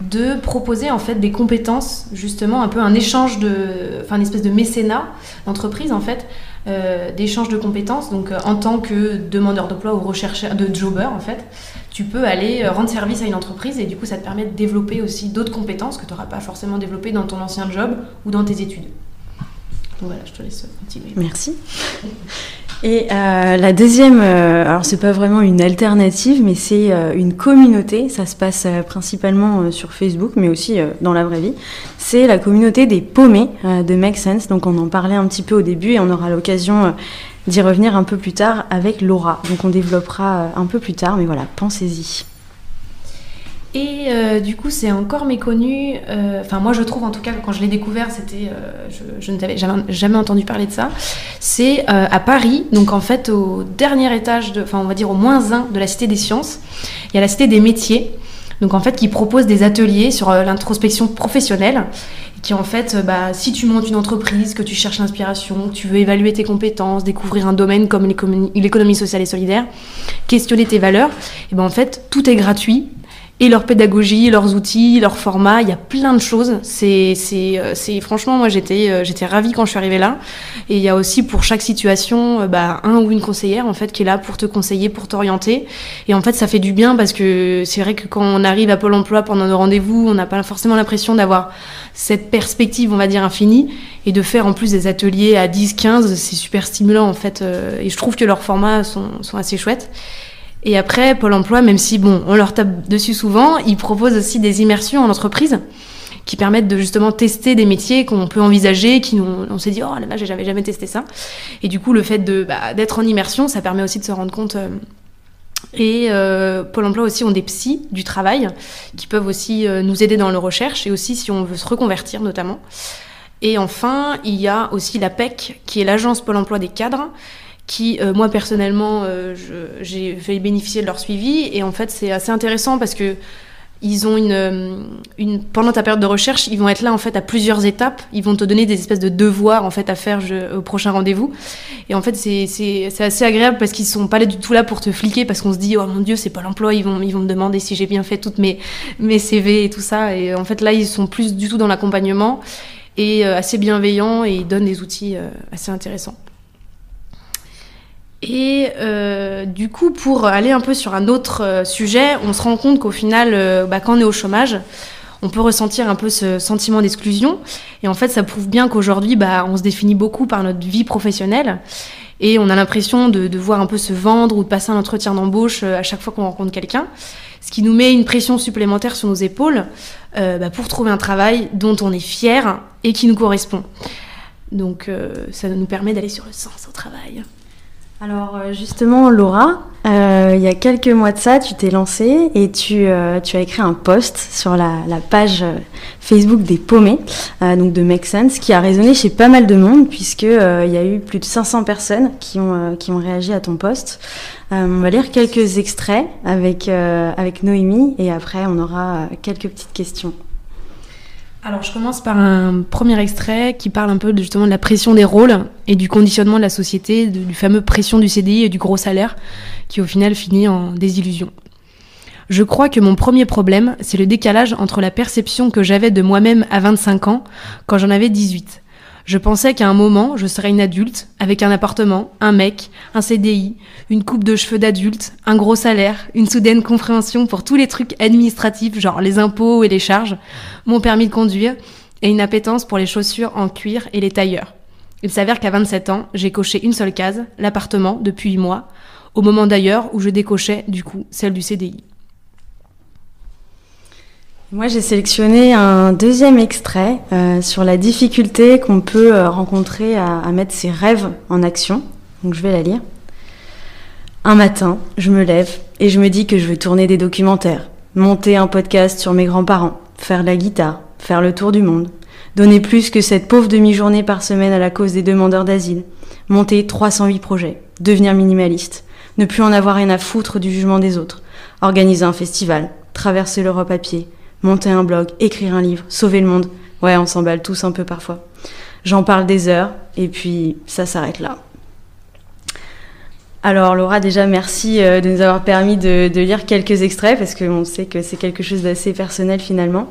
de proposer en fait des compétences justement un peu un échange de enfin une espèce de mécénat d'entreprise en fait euh, d'échange de compétences. Donc en tant que demandeur d'emploi ou rechercheur de jobber en fait tu peux aller rendre service à une entreprise et du coup ça te permet de développer aussi d'autres compétences que tu n'auras pas forcément développées dans ton ancien job ou dans tes études. Donc voilà je te laisse continuer. Merci et euh, la deuxième, euh, alors c'est pas vraiment une alternative, mais c'est euh, une communauté. Ça se passe euh, principalement euh, sur Facebook, mais aussi euh, dans la vraie vie. C'est la communauté des paumés de Make Sense. Donc on en parlait un petit peu au début et on aura l'occasion d'y revenir un peu plus tard avec Laura. Donc on développera un peu plus tard, mais voilà, pensez-y. Et euh, du coup, c'est encore méconnu. Enfin, euh, moi, je trouve, en tout cas, quand je l'ai découvert, c'était, euh, je, je n'avais jamais, entendu parler de ça. C'est à Paris, donc en fait, au dernier étage, enfin, on va dire au moins un de la Cité des Sciences, il y a la Cité des Métiers. Donc en fait, qui propose des ateliers sur l'introspection professionnelle, qui en fait, bah, si tu montes une entreprise, que tu cherches l'inspiration, tu veux évaluer tes compétences, découvrir un domaine comme l'économie sociale et solidaire, questionner tes valeurs, et ben en fait, tout est gratuit et leur pédagogie, leurs outils, leur format, il y a plein de choses. C'est, c'est, c'est franchement, moi j'étais, j'étais ravie quand je suis arrivée là. Et il y a aussi pour chaque situation, bah, un ou une conseillère en fait qui est là pour te conseiller, pour t'orienter. Et en fait, ça fait du bien parce que c'est vrai que quand on arrive à Pôle Emploi pendant nos rendez-vous, on n'a pas forcément l'impression d'avoir cette perspective, on va dire infinie, et de faire en plus des ateliers à 10, 15, c'est super stimulant en fait. Et je trouve que leurs formats sont, sont assez chouettes. Et après, Pôle emploi, même si bon, on leur tape dessus souvent, ils proposent aussi des immersions en entreprise qui permettent de justement tester des métiers qu'on peut envisager, qui on, s'est dit oh là là, j'avais jamais testé ça. Et du coup, le fait bah, d'être en immersion, ça permet aussi de se rendre compte. Euh, et euh, Pôle emploi aussi ont des psys du travail qui peuvent aussi euh, nous aider dans nos recherches et aussi si on veut se reconvertir notamment. Et enfin, il y a aussi la PEC qui est l'agence Pôle emploi des cadres qui, euh, moi personnellement, euh, j'ai fait bénéficier de leur suivi. Et en fait, c'est assez intéressant parce que ils ont une, une, pendant ta période de recherche, ils vont être là en fait à plusieurs étapes. Ils vont te donner des espèces de devoirs en fait à faire au prochain rendez-vous. Et en fait, c'est assez agréable parce qu'ils sont pas là du tout là pour te fliquer parce qu'on se dit oh mon dieu c'est pas l'emploi, ils vont ils vont me demander si j'ai bien fait toutes mes mes CV et tout ça. Et en fait là, ils sont plus du tout dans l'accompagnement et euh, assez bienveillants et ils donnent des outils euh, assez intéressants. Et euh, du coup, pour aller un peu sur un autre euh, sujet, on se rend compte qu'au final, euh, bah, quand on est au chômage, on peut ressentir un peu ce sentiment d'exclusion. Et en fait, ça prouve bien qu'aujourd'hui, bah, on se définit beaucoup par notre vie professionnelle. Et on a l'impression de devoir un peu se vendre ou de passer un entretien d'embauche à chaque fois qu'on rencontre quelqu'un. Ce qui nous met une pression supplémentaire sur nos épaules bah, pour trouver un travail dont on est fier et qui nous correspond. Donc ça nous permet d'aller sur le sens au travail. Alors euh, justement, Laura, euh, il y a quelques mois de ça, tu t'es lancée et tu, euh, tu, as écrit un post sur la, page Facebook des paumés, donc de Make Sense, qui a résonné chez pas mal de monde puisqu'il il y a eu plus de 500 personnes qui ont, qui ont réagi à ton post. on va lire quelques extraits avec, avec Noémie et après on aura quelques petites questions. Alors je commence par un premier extrait qui parle un peu justement de la pression des rôles et du conditionnement de la société, du fameux pression du CDI et du gros salaire qui au final finit en désillusion. Je crois que mon premier problème, c'est le décalage entre la perception que j'avais de moi-même à 25 ans quand j'en avais 18 je pensais qu'à un moment, je serais une adulte, avec un appartement, un mec, un CDI, une coupe de cheveux d'adulte, un gros salaire, une soudaine compréhension pour tous les trucs administratifs, genre les impôts et les charges, mon permis de conduire, et une appétence pour les chaussures en cuir et les tailleurs. Il s'avère qu'à 27 ans, j'ai coché une seule case, l'appartement, depuis 8 mois, au moment d'ailleurs où je décochais, du coup, celle du CDI. Moi, j'ai sélectionné un deuxième extrait euh, sur la difficulté qu'on peut euh, rencontrer à, à, mettre ses rêves en action. Donc, je vais la lire. Un matin, je me lève et je me dis que je veux tourner des documentaires, monter un podcast sur mes grands-parents, faire la guitare, faire le tour du monde, donner plus que cette pauvre demi-journée par semaine à la cause des demandeurs d'asile, monter 308 projets, devenir minimaliste, ne plus en avoir rien à foutre du jugement des autres, organiser un festival, traverser l'Europe à pied, monter un blog, écrire un livre, sauver le monde. Ouais, on s'emballe tous un peu parfois. J'en parle des heures et puis ça s'arrête là. Alors Laura, déjà merci euh, de nous avoir permis de, lire quelques extraits parce qu'on sait que c'est quelque chose d'assez personnel finalement.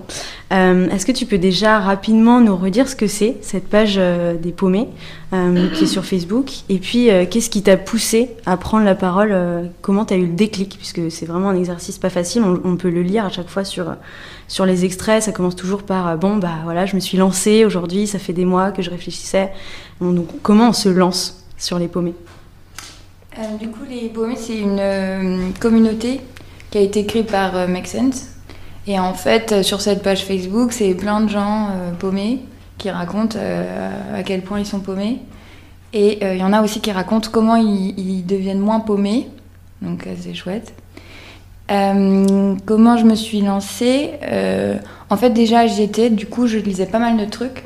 Euh, est-ce que tu peux déjà rapidement nous redire ce que c'est cette page euh, des paumés qui est sur Facebook? Et puis qu'est-ce qui t'a poussé à prendre la parole Comment tu as eu le déclic? Puisque c'est vraiment un exercice pas facile, on, peut le lire à chaque fois sur, sur les extraits, ça commence toujours par bon bah voilà, je me suis lancée aujourd'hui, ça fait des mois que je réfléchissais. donc comment on se lance sur les paumés? Euh, du coup, les paumés, c'est une euh, communauté qui a été créée par euh, Make Sense. Et en fait, sur cette page Facebook, c'est plein de gens paumés qui racontent à quel point ils sont paumés. Et il y en a aussi qui racontent comment ils, deviennent moins paumés. Donc c'est chouette. comment je me suis lancée En fait, déjà, j'y étais. Du coup, je lisais pas mal de trucs.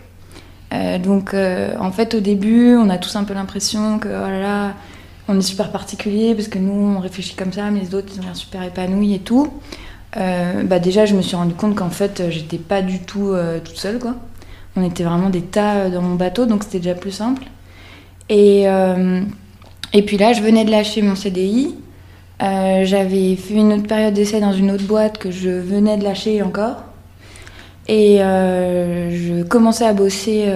donc, en fait, au début, on a tous un peu l'impression que, oh on est super particulier parce que nous, on réfléchit comme ça, mais les autres, ils ont l'air super épanouis et tout. Euh, bah déjà, je me suis rendu compte qu'en fait, j'étais pas du tout euh, toute seule, quoi. On était vraiment des tas dans mon bateau, donc c'était déjà plus simple. Et, euh, et puis là, je venais de lâcher mon CDI. J'avais fait une autre période d'essai dans une autre boîte que je venais de lâcher encore. Et je commençais à bosser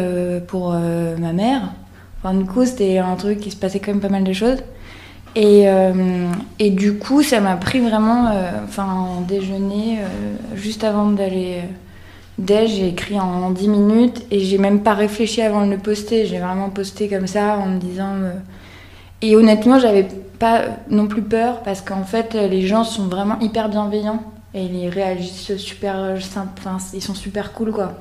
pour ma mère du coup, c'était un truc qui se passait quand même pas mal de choses. Et, euh, et du coup, ça m'a pris vraiment, euh, enfin, en déjeuner, euh, juste avant d'aller déj, j'ai écrit en 10 minutes et j'ai même pas réfléchi avant de le poster. J'ai vraiment posté comme ça en me disant. Et honnêtement, j'avais pas non plus peur parce qu'en fait, les gens sont vraiment hyper bienveillants et ils réagissent super enfin, ils sont super cool quoi.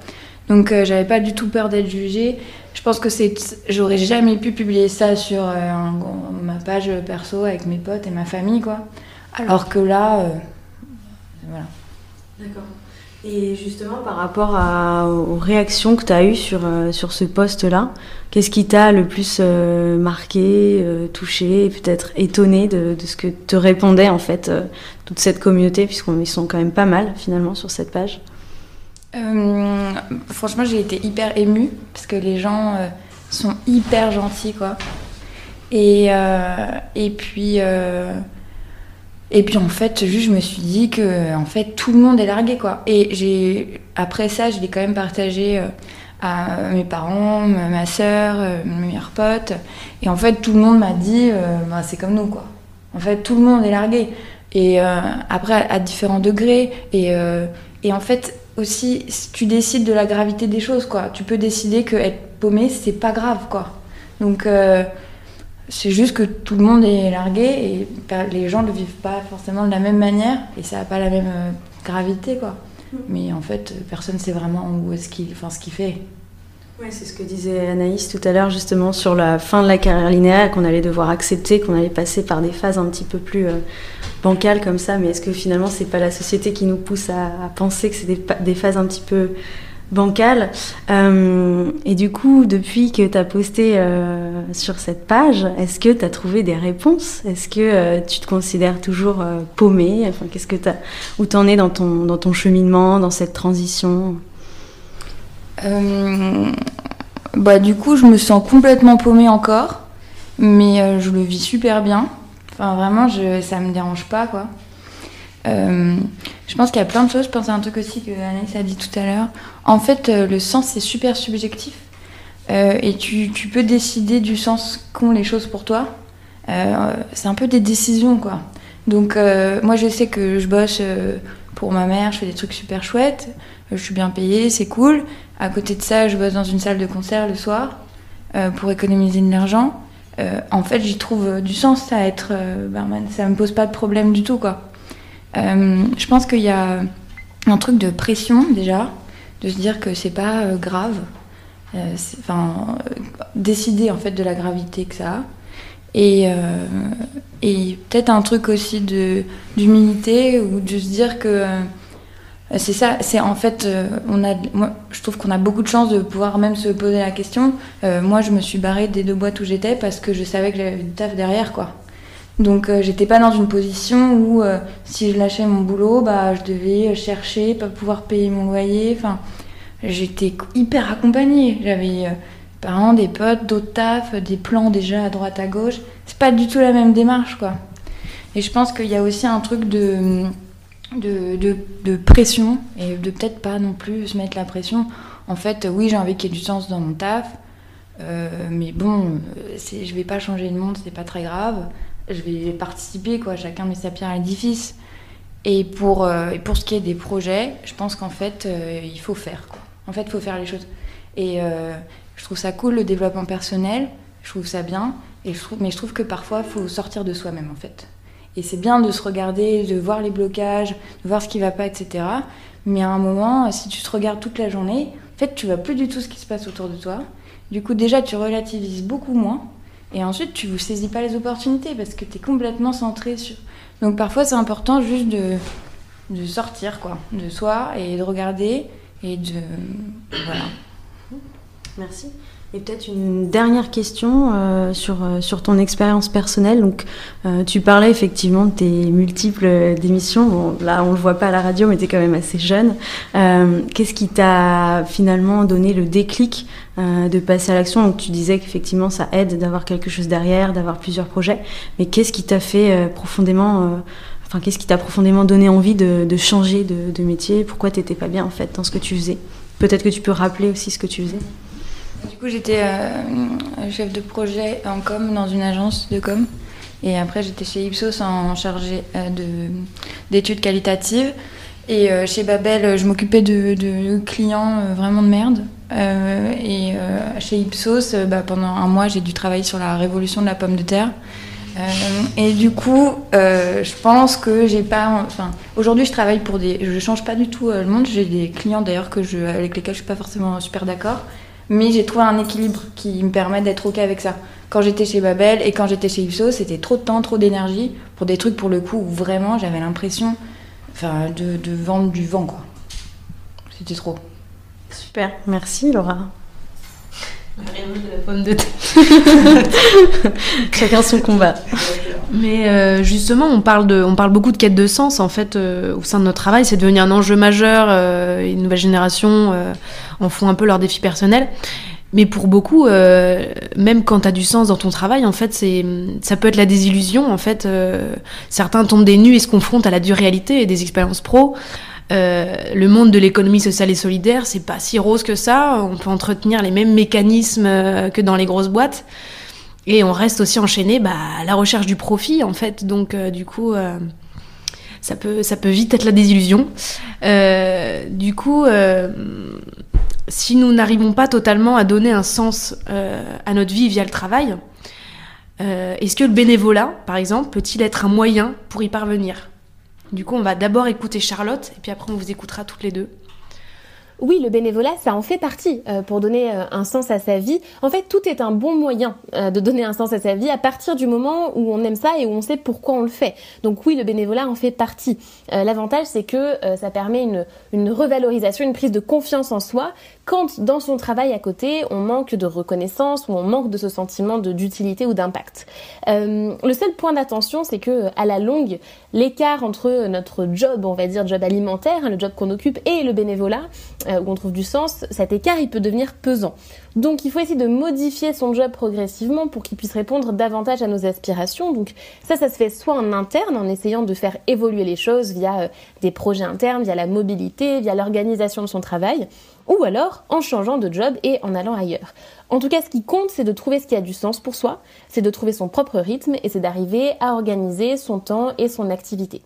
Donc j'avais pas du tout peur d'être jugée. Je pense que c'est, j'aurais jamais pu publier ça sur euh, ma page perso avec mes potes et ma famille, quoi. Alors que là, euh, voilà. D'accord. Et justement, par rapport aux réactions que tu as eues sur, euh, sur ce poste-là, qu'est-ce qui t'a le plus marqué, touché, peut-être étonné de, de, ce que te répondait en fait toute cette communauté, puisqu'ils sont quand même pas mal finalement sur cette page? Euh, franchement, j'ai été hyper émue parce que les gens euh, sont hyper gentils, quoi. Et, euh, et puis. et puis en fait, juste, je me suis dit que en fait, tout le monde est largué, quoi. Et j'ai après ça, je l'ai quand même partagé à mes parents, ma soeur, mes meilleurs potes. Et en fait, tout le monde m'a dit, bah, c'est comme nous, quoi. En fait, tout le monde est largué. Et après, à, différents degrés. Et, et en fait, aussi, tu décides de la gravité des choses, quoi. Tu peux décider que être paumé, c'est pas grave, quoi. Donc, euh, c'est juste que tout le monde est largué et les gens ne vivent pas forcément de la même manière et ça n'a pas la même euh, gravité, quoi. Mm. Mais en fait, personne sait vraiment où est-ce qu'il, enfin, ce qu'il fait. Oui, c'est ce que disait Anaïs tout à l'heure, justement, sur la fin de la carrière linéaire, qu'on allait devoir accepter, qu'on allait passer par des phases un petit peu plus euh, bancales comme ça. Mais est-ce que finalement, c'est pas la société qui nous pousse à, penser que c'est des, phases un petit peu bancales? Euh, Et du coup, depuis que tu as posté euh, sur cette page, est-ce que tu as trouvé des réponses? Est-ce que tu te considères toujours paumé enfin, qu'est-ce que as, Où t'en es dans ton, dans ton cheminement, dans cette transition? Bah, du coup, je me sens complètement paumée encore, mais euh, je le vis super bien. Enfin, vraiment, je, ça me dérange pas, quoi. Euh, je pense qu'il y a plein de choses. Je pense à un truc aussi que Anaïs a dit tout à l'heure. En fait, euh, le sens, c'est super subjectif. Euh, et tu, tu, peux décider du sens qu'ont les choses pour toi. c'est un peu des décisions, quoi. Donc, moi, je sais que je bosse pour ma mère, je fais des trucs super chouettes, je suis bien payée, c'est cool. À côté de ça, je bosse dans une salle de concert le soir euh, pour économiser de l'argent. Euh, en fait, j'y trouve du sens à être euh, barman. Ça me pose pas de problème du tout, quoi. je pense qu'il y a un truc de pression déjà, de se dire que c'est pas grave. Enfin, décider en fait de la gravité que ça a. Et peut-être un truc aussi d'humilité ou de se dire que c'est ça, c'est en fait, euh, on a, moi, je trouve qu'on a beaucoup de chance de pouvoir même se poser la question. Euh, moi, je me suis barrée des deux boîtes où j'étais parce que je savais que j'avais du taf derrière, quoi. Donc, euh, j'étais pas dans une position où si je lâchais mon boulot, bah, je devais chercher, pas pouvoir payer mon loyer. Enfin, j'étais hyper accompagnée. J'avais parents, des potes, d'autres tafs, des plans déjà à droite à gauche. C'est pas du tout la même démarche, quoi. Et je pense qu'il y a aussi un truc de de, pression et de peut-être pas non plus se mettre la pression. En fait, oui, j'ai envie qu'il y ait du sens dans mon taf, euh, mais bon, je vais pas changer le monde, c'est pas très grave. Je vais participer, quoi. Chacun met sa pierre à l'édifice. Et pour, euh, et pour ce qui est des projets, je pense qu'en fait, euh, il faut faire. Quoi. En fait, il faut faire les choses. Et je trouve ça cool, le développement personnel. Je trouve ça bien. Et je trouve, mais je trouve que parfois, il faut sortir de soi-même, en fait. Et c'est bien de se regarder, de voir les blocages, de voir ce qui va pas, etc. Mais à un moment, si tu te regardes toute la journée, en fait, tu vois plus du tout ce qui se passe autour de toi. Du coup, déjà, tu relativises beaucoup moins. Et ensuite, tu ne saisis pas les opportunités parce que tu es complètement centré sur. Donc, parfois, c'est important juste de, de sortir, quoi, de soi et de regarder et de. Voilà. Merci. Et peut-être une dernière question euh, sur, euh, sur ton expérience personnelle. Donc, euh, tu parlais effectivement de tes multiples démissions. Bon, là, on le voit pas à la radio, mais tu es quand même assez jeune. Qu'est-ce qui t'a finalement donné le déclic de passer à l'action? Tu disais qu'effectivement, ça aide d'avoir quelque chose derrière, d'avoir plusieurs projets. Mais qu'est-ce qui t'a fait profondément Enfin, qu'est-ce qui t'a profondément donné envie de, de changer de, de métier? Pourquoi t'étais pas bien en fait dans ce que tu faisais? Peut-être que tu peux rappeler aussi ce que tu faisais. Du coup, j'étais euh, chef de projet en com dans une agence de com. Et après, j'étais chez Ipsos en chargé euh, d'études qualitatives. Et euh, chez Babel, je m'occupais de, clients euh, vraiment de merde. et chez Ipsos, bah, pendant un mois, j'ai dû travailler sur la révolution de la pomme de terre. et du coup, je pense que j'ai pas. Enfin, aujourd'hui, je travaille pour des. Je change pas du tout le monde. J'ai des clients d'ailleurs que avec lesquels je suis pas forcément super d'accord mais j'ai trouvé un équilibre qui me permet d'être ok avec ça. Quand j'étais chez Babel et quand j'étais chez Ipsos, c'était trop de temps, trop d'énergie pour des trucs pour le coup où vraiment j'avais l'impression enfin, de, de, vendre du vent quoi. C'était trop. Super, merci Laura. Rien de la pomme de terre. Chacun son combat. Mais euh, justement, on parle, de, on parle beaucoup de quête de sens en fait euh, au sein de notre travail. C'est devenu un enjeu majeur. Euh, une nouvelle génération euh, en font un peu leurs défis personnels. Mais pour beaucoup, euh, même quand tu as du sens dans ton travail, en fait, c'est, ça peut être la désillusion. En fait, certains tombent des nues et se confrontent à la dure réalité et des expériences pro. Euh, le monde de l'économie sociale et solidaire, c'est pas si rose que ça. On peut entretenir les mêmes mécanismes euh, que dans les grosses boîtes. Et on reste aussi enchaîné bah, à la recherche du profit, en fait. Donc, euh, du coup, euh, ça, peut, vite être la désillusion. Euh, du coup, si nous n'arrivons pas totalement à donner un sens à notre vie via le travail, est-ce que le bénévolat, par exemple, peut-il être un moyen pour y parvenir? Du coup, on va d'abord écouter Charlotte et puis après on vous écoutera toutes les deux. Oui, le bénévolat, ça en fait partie euh, pour donner euh, un sens à sa vie. En fait, tout est un bon moyen euh, de donner un sens à sa vie à partir du moment où on aime ça et où on sait pourquoi on le fait. Donc oui, le bénévolat en fait partie. L'avantage, c'est que ça permet une, une revalorisation, une prise de confiance en soi quand dans son travail à côté, on manque de reconnaissance ou on manque de ce sentiment d'utilité ou d'impact. le seul point d'attention, c'est que à la longue, l'écart entre notre job, on va dire job alimentaire, le job qu'on occupe, et le bénévolat, euh, où on trouve du sens, cet écart, il peut devenir pesant. Donc il faut essayer de modifier son job progressivement pour qu'il puisse répondre davantage à nos aspirations. Donc ça, ça se fait soit en interne, en essayant de faire évoluer les choses via euh, des projets internes, via la mobilité, via l'organisation de son travail, ou alors en changeant de job et en allant ailleurs. En tout cas, ce qui compte, c'est de trouver ce qui a du sens pour soi, c'est de trouver son propre rythme et c'est d'arriver à organiser son temps et son activité.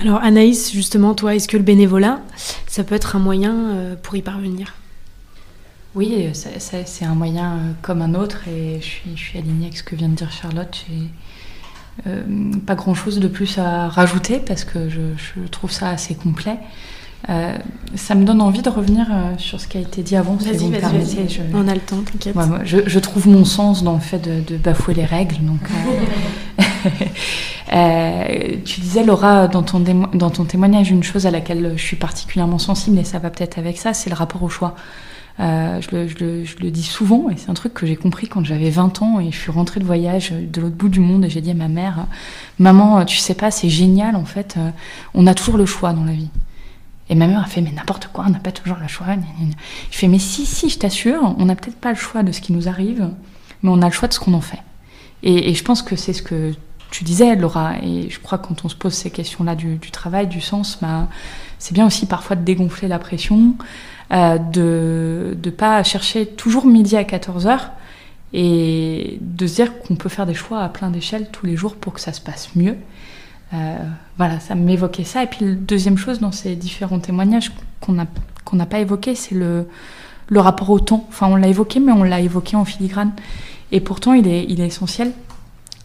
Alors Anaïs, justement, toi, est-ce que le bénévolat, ça peut être un moyen euh, pour y parvenir? Oui, c'est un moyen euh, comme un autre et je suis, je suis, alignée avec ce que vient de dire Charlotte. J'ai euh, pas grand-chose de plus à rajouter parce que je, je trouve ça assez complet. Euh, ça me donne envie de revenir euh, sur ce qui a été dit avant. Si vous me permettez, je... On a le temps, t'inquiète. je, je, trouve mon sens dans le fait de, de bafouer les règles. Donc, euh, tu disais, Laura, dans ton, dans ton témoignage, une chose à laquelle je suis particulièrement sensible, et ça va peut-être avec ça, c'est le rapport au choix. Je, le, je, le, je, le, dis souvent, et c'est un truc que j'ai compris quand j'avais 20 ans et je suis rentrée de voyage de l'autre bout du monde et j'ai dit à ma mère, maman, tu sais pas, c'est génial en fait, on a toujours le choix dans la vie. Et ma mère a fait, mais n'importe quoi, on n'a pas toujours le choix. Je fais, mais si, si, je t'assure, on n'a peut-être pas le choix de ce qui nous arrive, mais on a le choix de ce qu'on en fait. Et, je pense que c'est ce que tu disais, Laura, et je crois que quand on se pose ces questions-là du, du, travail, du sens, bah, c'est bien aussi parfois de dégonfler la pression, euh, de ne pas chercher toujours midi à 14h, et de se dire qu'on peut faire des choix à plein d'échelles tous les jours pour que ça se passe mieux. Euh, voilà, ça m'évoquait ça. Et puis, la deuxième chose dans ces différents témoignages qu'on n'a pas évoqué, c'est le, le rapport au temps. Enfin, on l'a évoqué, mais on l'a évoqué en filigrane. Et pourtant, il est, il est essentiel.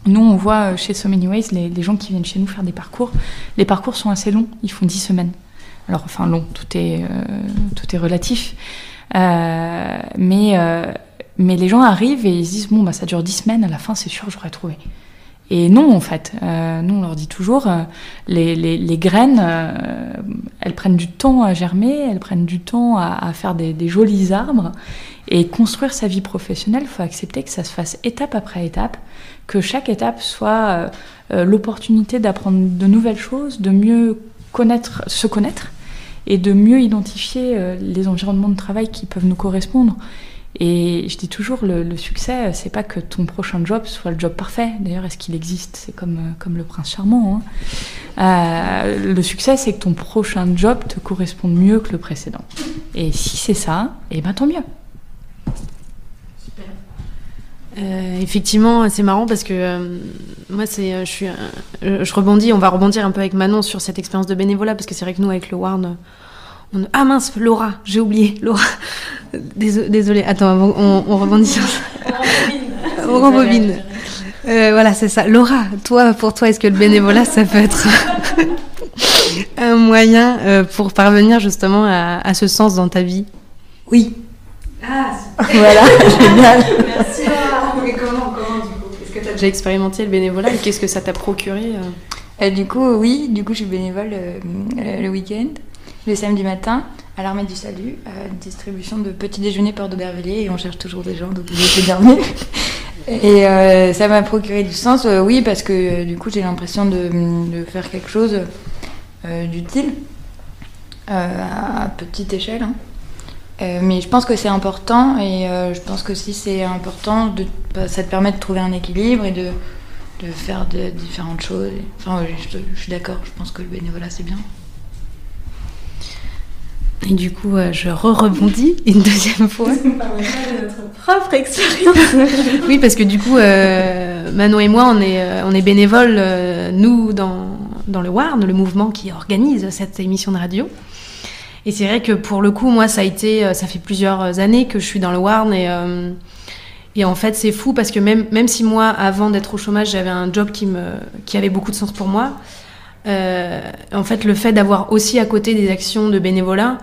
Nous, on voit chez So Many Ways, les, les, gens qui viennent chez nous faire des parcours, les parcours sont assez longs, ils font 10 semaines. Alors, enfin, long, tout est, euh, tout est relatif. Euh, mais, euh, mais les gens arrivent et ils se disent, bon, bah, ça dure 10 semaines, à la fin, c'est sûr, j'aurais trouvé. Et non, en fait, euh, nous, on leur dit toujours, euh, les, les, les, graines, euh, elles prennent du temps à germer, elles prennent du temps à, faire des, jolis arbres. Et construire sa vie professionnelle, il faut accepter que ça se fasse étape après étape, que chaque étape soit l'opportunité d'apprendre de nouvelles choses, de mieux connaître, se connaître, et de mieux identifier les environnements de travail qui peuvent nous correspondre. Et je dis toujours, le, le succès, c'est pas que ton prochain job soit le job parfait. D'ailleurs, est-ce qu'il existe? C'est comme, comme le prince charmant. Hein. Euh, le succès, c'est que ton prochain job te corresponde mieux que le précédent. Et si c'est ça, eh ben tant mieux. Super. Euh, effectivement, c'est marrant parce que euh, moi, c'est, je je rebondis. On va rebondir un peu avec Manon sur cette expérience de bénévolat parce que c'est vrai que nous, avec le Warn on... Ah mince, Laura, j'ai oublié. Laura. Désolée, attends, on, on rebondit sur ça. on rembobine. Euh, voilà, c'est ça. Laura, toi, pour toi, est-ce que le bénévolat, ça peut être un moyen euh, pour parvenir justement à, à, ce sens dans ta vie? Oui. Ah, voilà, génial. Merci Laura. Mais comment, comment du coup? Est-ce que tu as déjà expérimenté le bénévolat et qu'est-ce que ça t'a procuré euh... Du coup, oui, du coup, je suis bénévole euh, le week-end le samedi matin à l'armée du salut, à distribution de petits déjeuners Port d'Aubervilliers et on cherche toujours des gens, donc vous êtes les derniers. Et euh, ça m'a procuré du sens, euh, oui, parce que euh, du coup j'ai l'impression de, de, faire quelque chose euh, d'utile à petite échelle. Hein. mais je pense que c'est important et je pense que si c'est important, de, bah, ça te permet de trouver un équilibre et de, de faire de différentes choses. Enfin, je, je suis d'accord, je pense que le bénévolat c'est bien. Et du coup, euh, je re-rebondis une deuxième fois. de notre propre expérience. oui, parce que du coup, euh, Manon et moi, on est, euh, on est bénévoles, euh, nous, dans, dans le WARN, le mouvement qui organise cette émission de radio. Et c'est vrai que pour le coup, moi, ça a été, ça fait plusieurs années que je suis dans le WARN et, euh, et en fait, c'est fou parce que même, même si moi, avant d'être au chômage, j'avais un job qui, me, qui avait beaucoup de sens pour moi, en fait, le fait d'avoir aussi à côté des actions de bénévolat,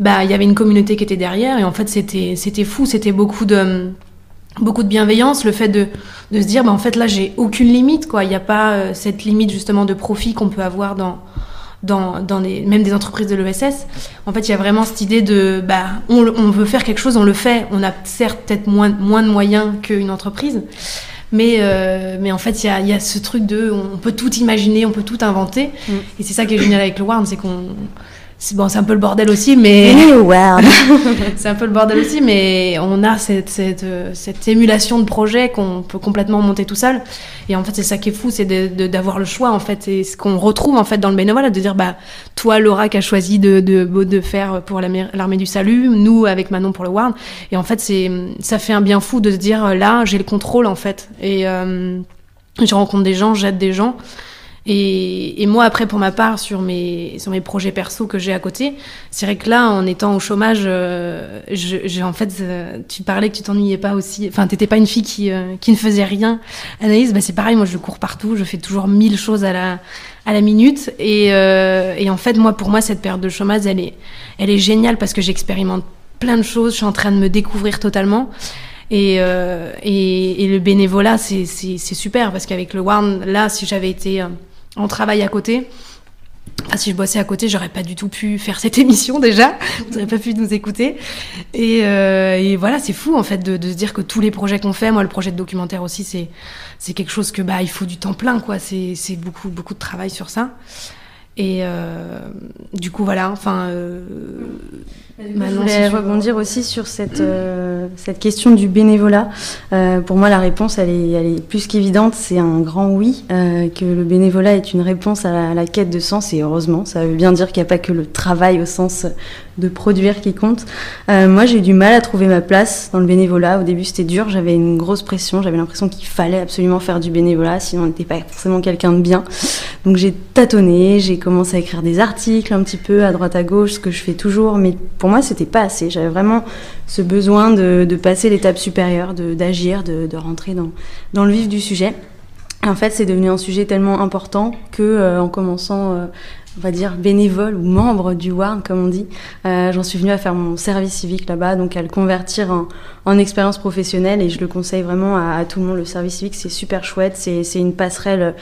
bah il y avait une communauté qui était derrière et en fait c'était c'était fou, c'était beaucoup de beaucoup de bienveillance, le fait de, de se dire bah en fait là j'ai aucune limite quoi, il n'y a pas euh, cette limite justement de profit qu'on peut avoir dans dans, dans les, même des entreprises de l'ESS. En fait, il y a vraiment cette idée de, bah, on, on, veut faire quelque chose, on le fait. On a certes peut-être moins, moins de moyens qu'une entreprise, mais, euh, mais en fait, il y a, y a, ce truc de, on peut tout imaginer, on peut tout inventer. Mm. Et c'est ça qui est génial avec le Warn, c'est qu'on c'est bon, c'est un peu le bordel aussi, mais c'est un peu le bordel aussi, mais on a cette, cette, cette émulation de projet qu'on peut complètement monter tout seul. Et en fait, c'est ça qui est fou, c'est d'avoir le choix en fait, et ce qu'on retrouve en fait dans le bénévolat, de dire bah toi Laura qui a choisi de, de, de faire pour l'armée du salut, nous avec Manon pour le Warn, et en fait c'est ça fait un bien fou de se dire là j'ai le contrôle en fait, et euh, je rencontre des gens, j'aide des gens. Et, et, moi, après, pour ma part, sur mes, sur mes projets perso que j'ai à côté, c'est vrai que là, en étant au chômage, euh, j'ai en fait, euh, tu parlais que tu t'ennuyais pas aussi. Enfin, t'étais pas une fille qui, euh, qui ne faisait rien. Anaïs, bah, c'est pareil. Moi, je cours partout. Je fais toujours mille choses à la, à la minute. Et, et en fait, moi, pour moi, cette période de chômage, elle est, elle est géniale parce que j'expérimente plein de choses. Je suis en train de me découvrir totalement. Et, euh, et, et, le bénévolat, c'est super parce qu'avec le Warn, là, si j'avais été en travail à côté. Si je bossais à côté, j'aurais pas du tout pu faire cette émission déjà. Vous n'auriez pas pu nous écouter. Et, euh, et voilà, c'est fou en fait de, de, se dire que tous les projets qu'on fait, moi le projet de documentaire aussi, c'est quelque chose que bah il faut du temps plein quoi. C'est c'est beaucoup beaucoup de travail sur ça. Et euh, du coup voilà, enfin. Euh, je voulais rebondir aussi sur cette, euh, cette question du bénévolat. Euh, pour moi, la réponse, elle est, elle est plus qu'évidente. C'est un grand oui, euh, que le bénévolat est une réponse à la, à la, quête de sens, et heureusement, ça veut bien dire qu'il n'y a pas que le travail au sens de produire qui compte. Euh, moi, j'ai eu du mal à trouver ma place dans le bénévolat. Au début, c'était dur, j'avais une grosse pression, j'avais l'impression qu'il fallait absolument faire du bénévolat, sinon on n'était pas forcément quelqu'un de bien. Donc j'ai tâtonné, j'ai commencé à écrire des articles un petit peu à droite à gauche, ce que je fais toujours, mais pour moi, c'était pas assez. J'avais vraiment ce besoin de, passer l'étape supérieure, d'agir, de, de, de, rentrer dans, dans le vif du sujet. En fait, c'est devenu un sujet tellement important que, euh, en commençant euh, on va dire bénévole ou membre du WARN, comme on dit. Euh, J'en suis venue à faire mon service civique là-bas, donc à le convertir en, en, expérience professionnelle et je le conseille vraiment à, tout le monde. Le service civique, c'est super chouette, c'est une passerelle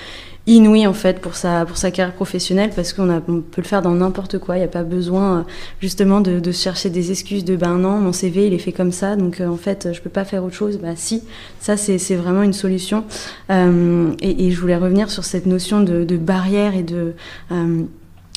inouïe en fait pour sa, pour sa carrière professionnelle parce qu'on on peut le faire dans n'importe quoi. Il n'y a pas besoin justement de, de chercher des excuses de ben non, mon CV il est fait comme ça, donc euh, en fait je peux pas faire autre chose. Bah si, ça c'est vraiment une solution. Euh, et, et, je voulais revenir sur cette notion de, de barrière et de euh,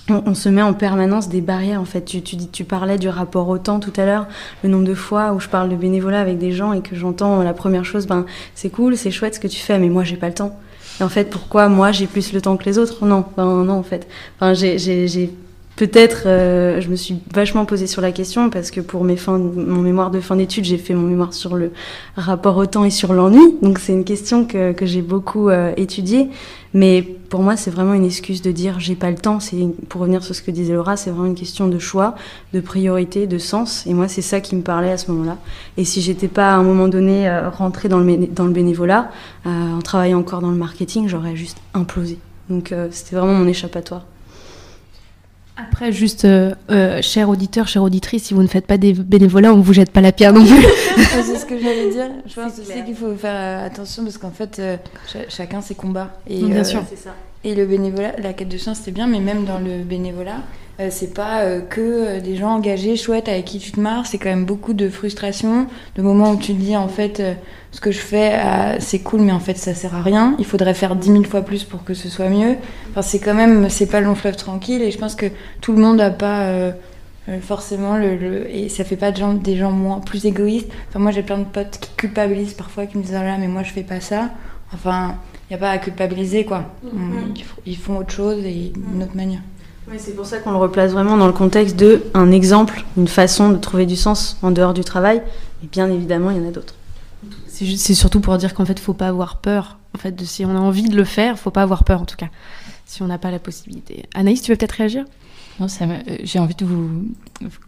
on, on, se met en permanence des barrières en fait. Tu, tu, tu parlais du rapport au temps tout à l'heure, le nombre de fois où je parle de bénévolat avec des gens et que j'entends la première chose, ben c'est cool, c'est chouette ce que tu fais, mais moi j'ai pas le temps. Et en fait, pourquoi moi j'ai plus le temps que les autres? Non, ben non en fait. Enfin, j'ai peut-être, euh, je me suis vachement posée sur la question parce que pour mon mémoire de fin d'études, j'ai fait mon mémoire sur le rapport au temps et sur l'ennui. Donc c'est une question que, j'ai beaucoup euh, étudiée. Mais pour moi, c'est vraiment une excuse de dire j'ai pas le temps. C'est pour revenir sur ce que disait Laura, c'est vraiment une question de choix, de priorité, de sens. Et moi, c'est ça qui me parlait à ce moment-là. Et si j'étais pas à un moment donné euh, rentrée dans le dans le bénévolat, en travaillant encore dans le marketing, j'aurais juste implosé. Donc c'était vraiment mon échappatoire. Après, juste, euh, euh, cher auditeur, chère auditrice, si vous ne faites pas des bénévolats, on ne vous jette pas la pierre non plus. c'est ce que j'allais dire. Je pense aussi qu'il faut faire euh, attention parce qu'en fait, euh, ch chacun ses combats. Et, Bien sûr. Ça. Et le bénévolat, la quête de chance, c'est bien, mais même dans le bénévolat, euh, c'est pas euh, que des gens engagés, chouettes, avec qui tu te marres, c'est quand même beaucoup de frustration, de moments où tu te dis en fait euh, ce que je fais c'est cool mais en fait ça sert à rien, il faudrait faire dix mille fois plus pour que ce soit mieux. Enfin c'est quand même, c'est pas le long fleuve tranquille et je pense que tout le monde a pas forcément le, et ça fait pas de gens, des gens moins plus égoïstes. Enfin moi j'ai plein de potes qui culpabilisent parfois, qui me disent oh là mais moi je fais pas ça. Enfin n'y a pas à culpabiliser quoi. Mm -hmm. Ils font autre chose et d'une autre manière. Oui, c'est pour ça qu'on le replace vraiment dans le contexte de un exemple, une façon de trouver du sens en dehors du travail. Et bien évidemment, il y en a d'autres. C'est surtout pour dire qu'en fait, faut pas avoir peur. En fait, de, si on a envie de le faire, faut pas avoir peur en tout cas. Si on n'a pas la possibilité. Anaïs, tu veux peut-être réagir? Non, j'ai envie de vous.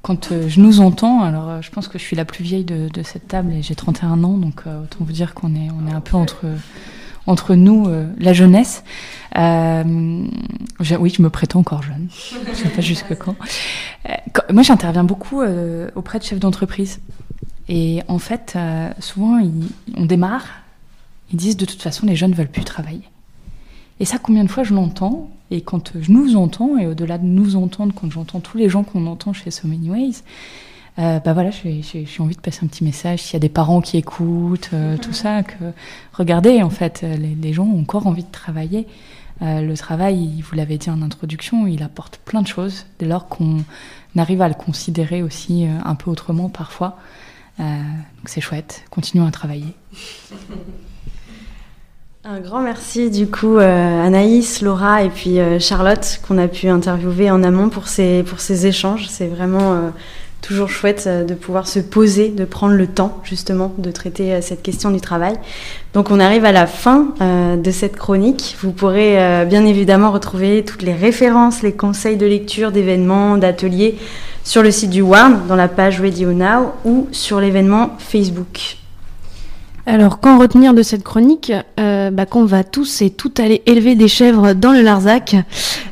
Quand euh, je nous entends, alors euh, je pense que je suis la plus vieille de, de cette table et j'ai 31 ans, donc euh, autant vous dire qu'on est, on est un peu entre entre nous, la jeunesse. oui, je me prétends encore jeune. je sais pas jusque quand. moi, j'interviens beaucoup auprès de chefs d'entreprise. Et en fait, souvent, on démarre, ils disent de toute façon, les jeunes veulent plus travailler. Et ça, combien de fois je l'entends Et quand je nous entends, et au-delà de nous entendre, quand j'entends tous les gens qu'on entend chez So Many Ways, euh, bah voilà, j'ai envie de passer un petit message. S'il y a des parents qui écoutent, euh, tout ça, que regardez, en fait, les, gens ont encore envie de travailler. Euh, le travail, vous l'avez dit en introduction, il apporte plein de choses dès lors qu'on arrive à le considérer aussi un peu autrement parfois. donc c'est chouette, continuons à travailler. Un grand merci du coup euh, Anaïs, Laura et puis euh, Charlotte qu'on a pu interviewer en amont pour ces, pour ces échanges. C'est vraiment euh, toujours chouette de pouvoir se poser, de prendre le temps justement de traiter cette question du travail. Donc on arrive à la fin de cette chronique. Vous pourrez bien évidemment retrouver toutes les références, les conseils de lecture, d'événements, d'ateliers sur le site du WARN, dans la page Radio Now ou sur l'événement Facebook. Alors, qu'en retenir de cette chronique euh, bah, Qu'on va tous et toutes aller élever des chèvres dans le Larzac.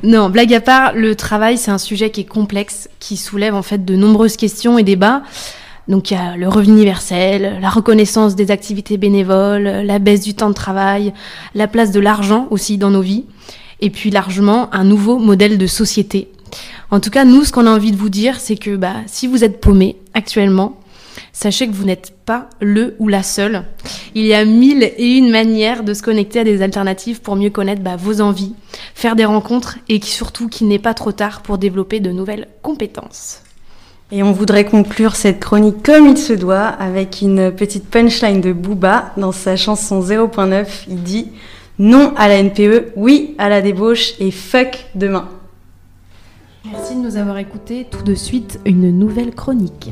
Non, blague à part, le travail, c'est un sujet qui est complexe, qui soulève en fait de nombreuses questions et débats. Donc, il y a le revenu universel, la reconnaissance des activités bénévoles, la baisse du temps de travail, la place de l'argent aussi dans nos vies, et puis largement un nouveau modèle de société. En tout cas, nous, ce qu'on a envie de vous dire, c'est que bah, si vous êtes paumé actuellement, Sachez que vous n'êtes pas le ou la seule. Il y a mille et une manières de se connecter à des alternatives pour mieux connaître bah, vos envies, faire des rencontres et surtout qu'il n'est pas trop tard pour développer de nouvelles compétences. Et on voudrait conclure cette chronique comme il se doit avec une petite punchline de Booba dans sa chanson 0.9. Il dit non à la NPE, oui à la débauche et fuck demain. Merci de nous avoir écoutés. Tout de suite, une nouvelle chronique.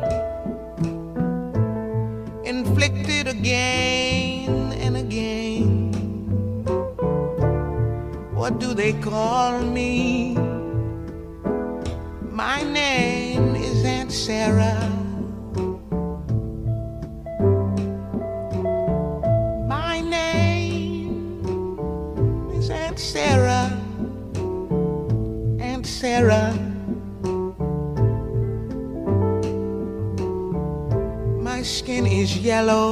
inflicted again and again. What do they call me? My name is Aunt Sarah. Yellow.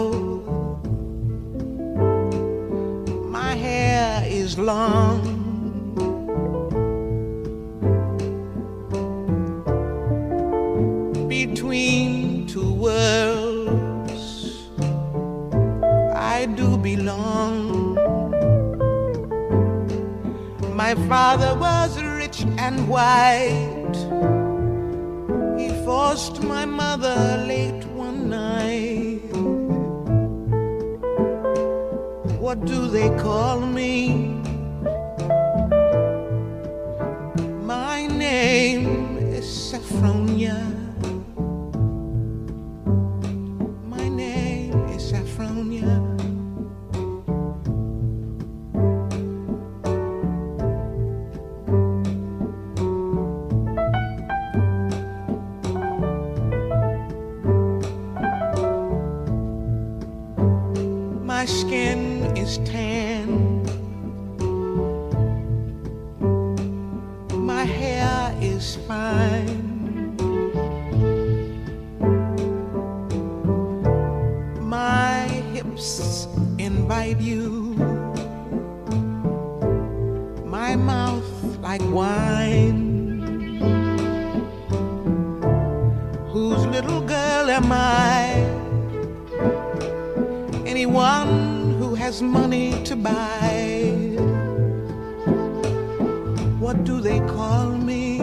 whose little girl am I? Anyone who has money to buy. What do they call me?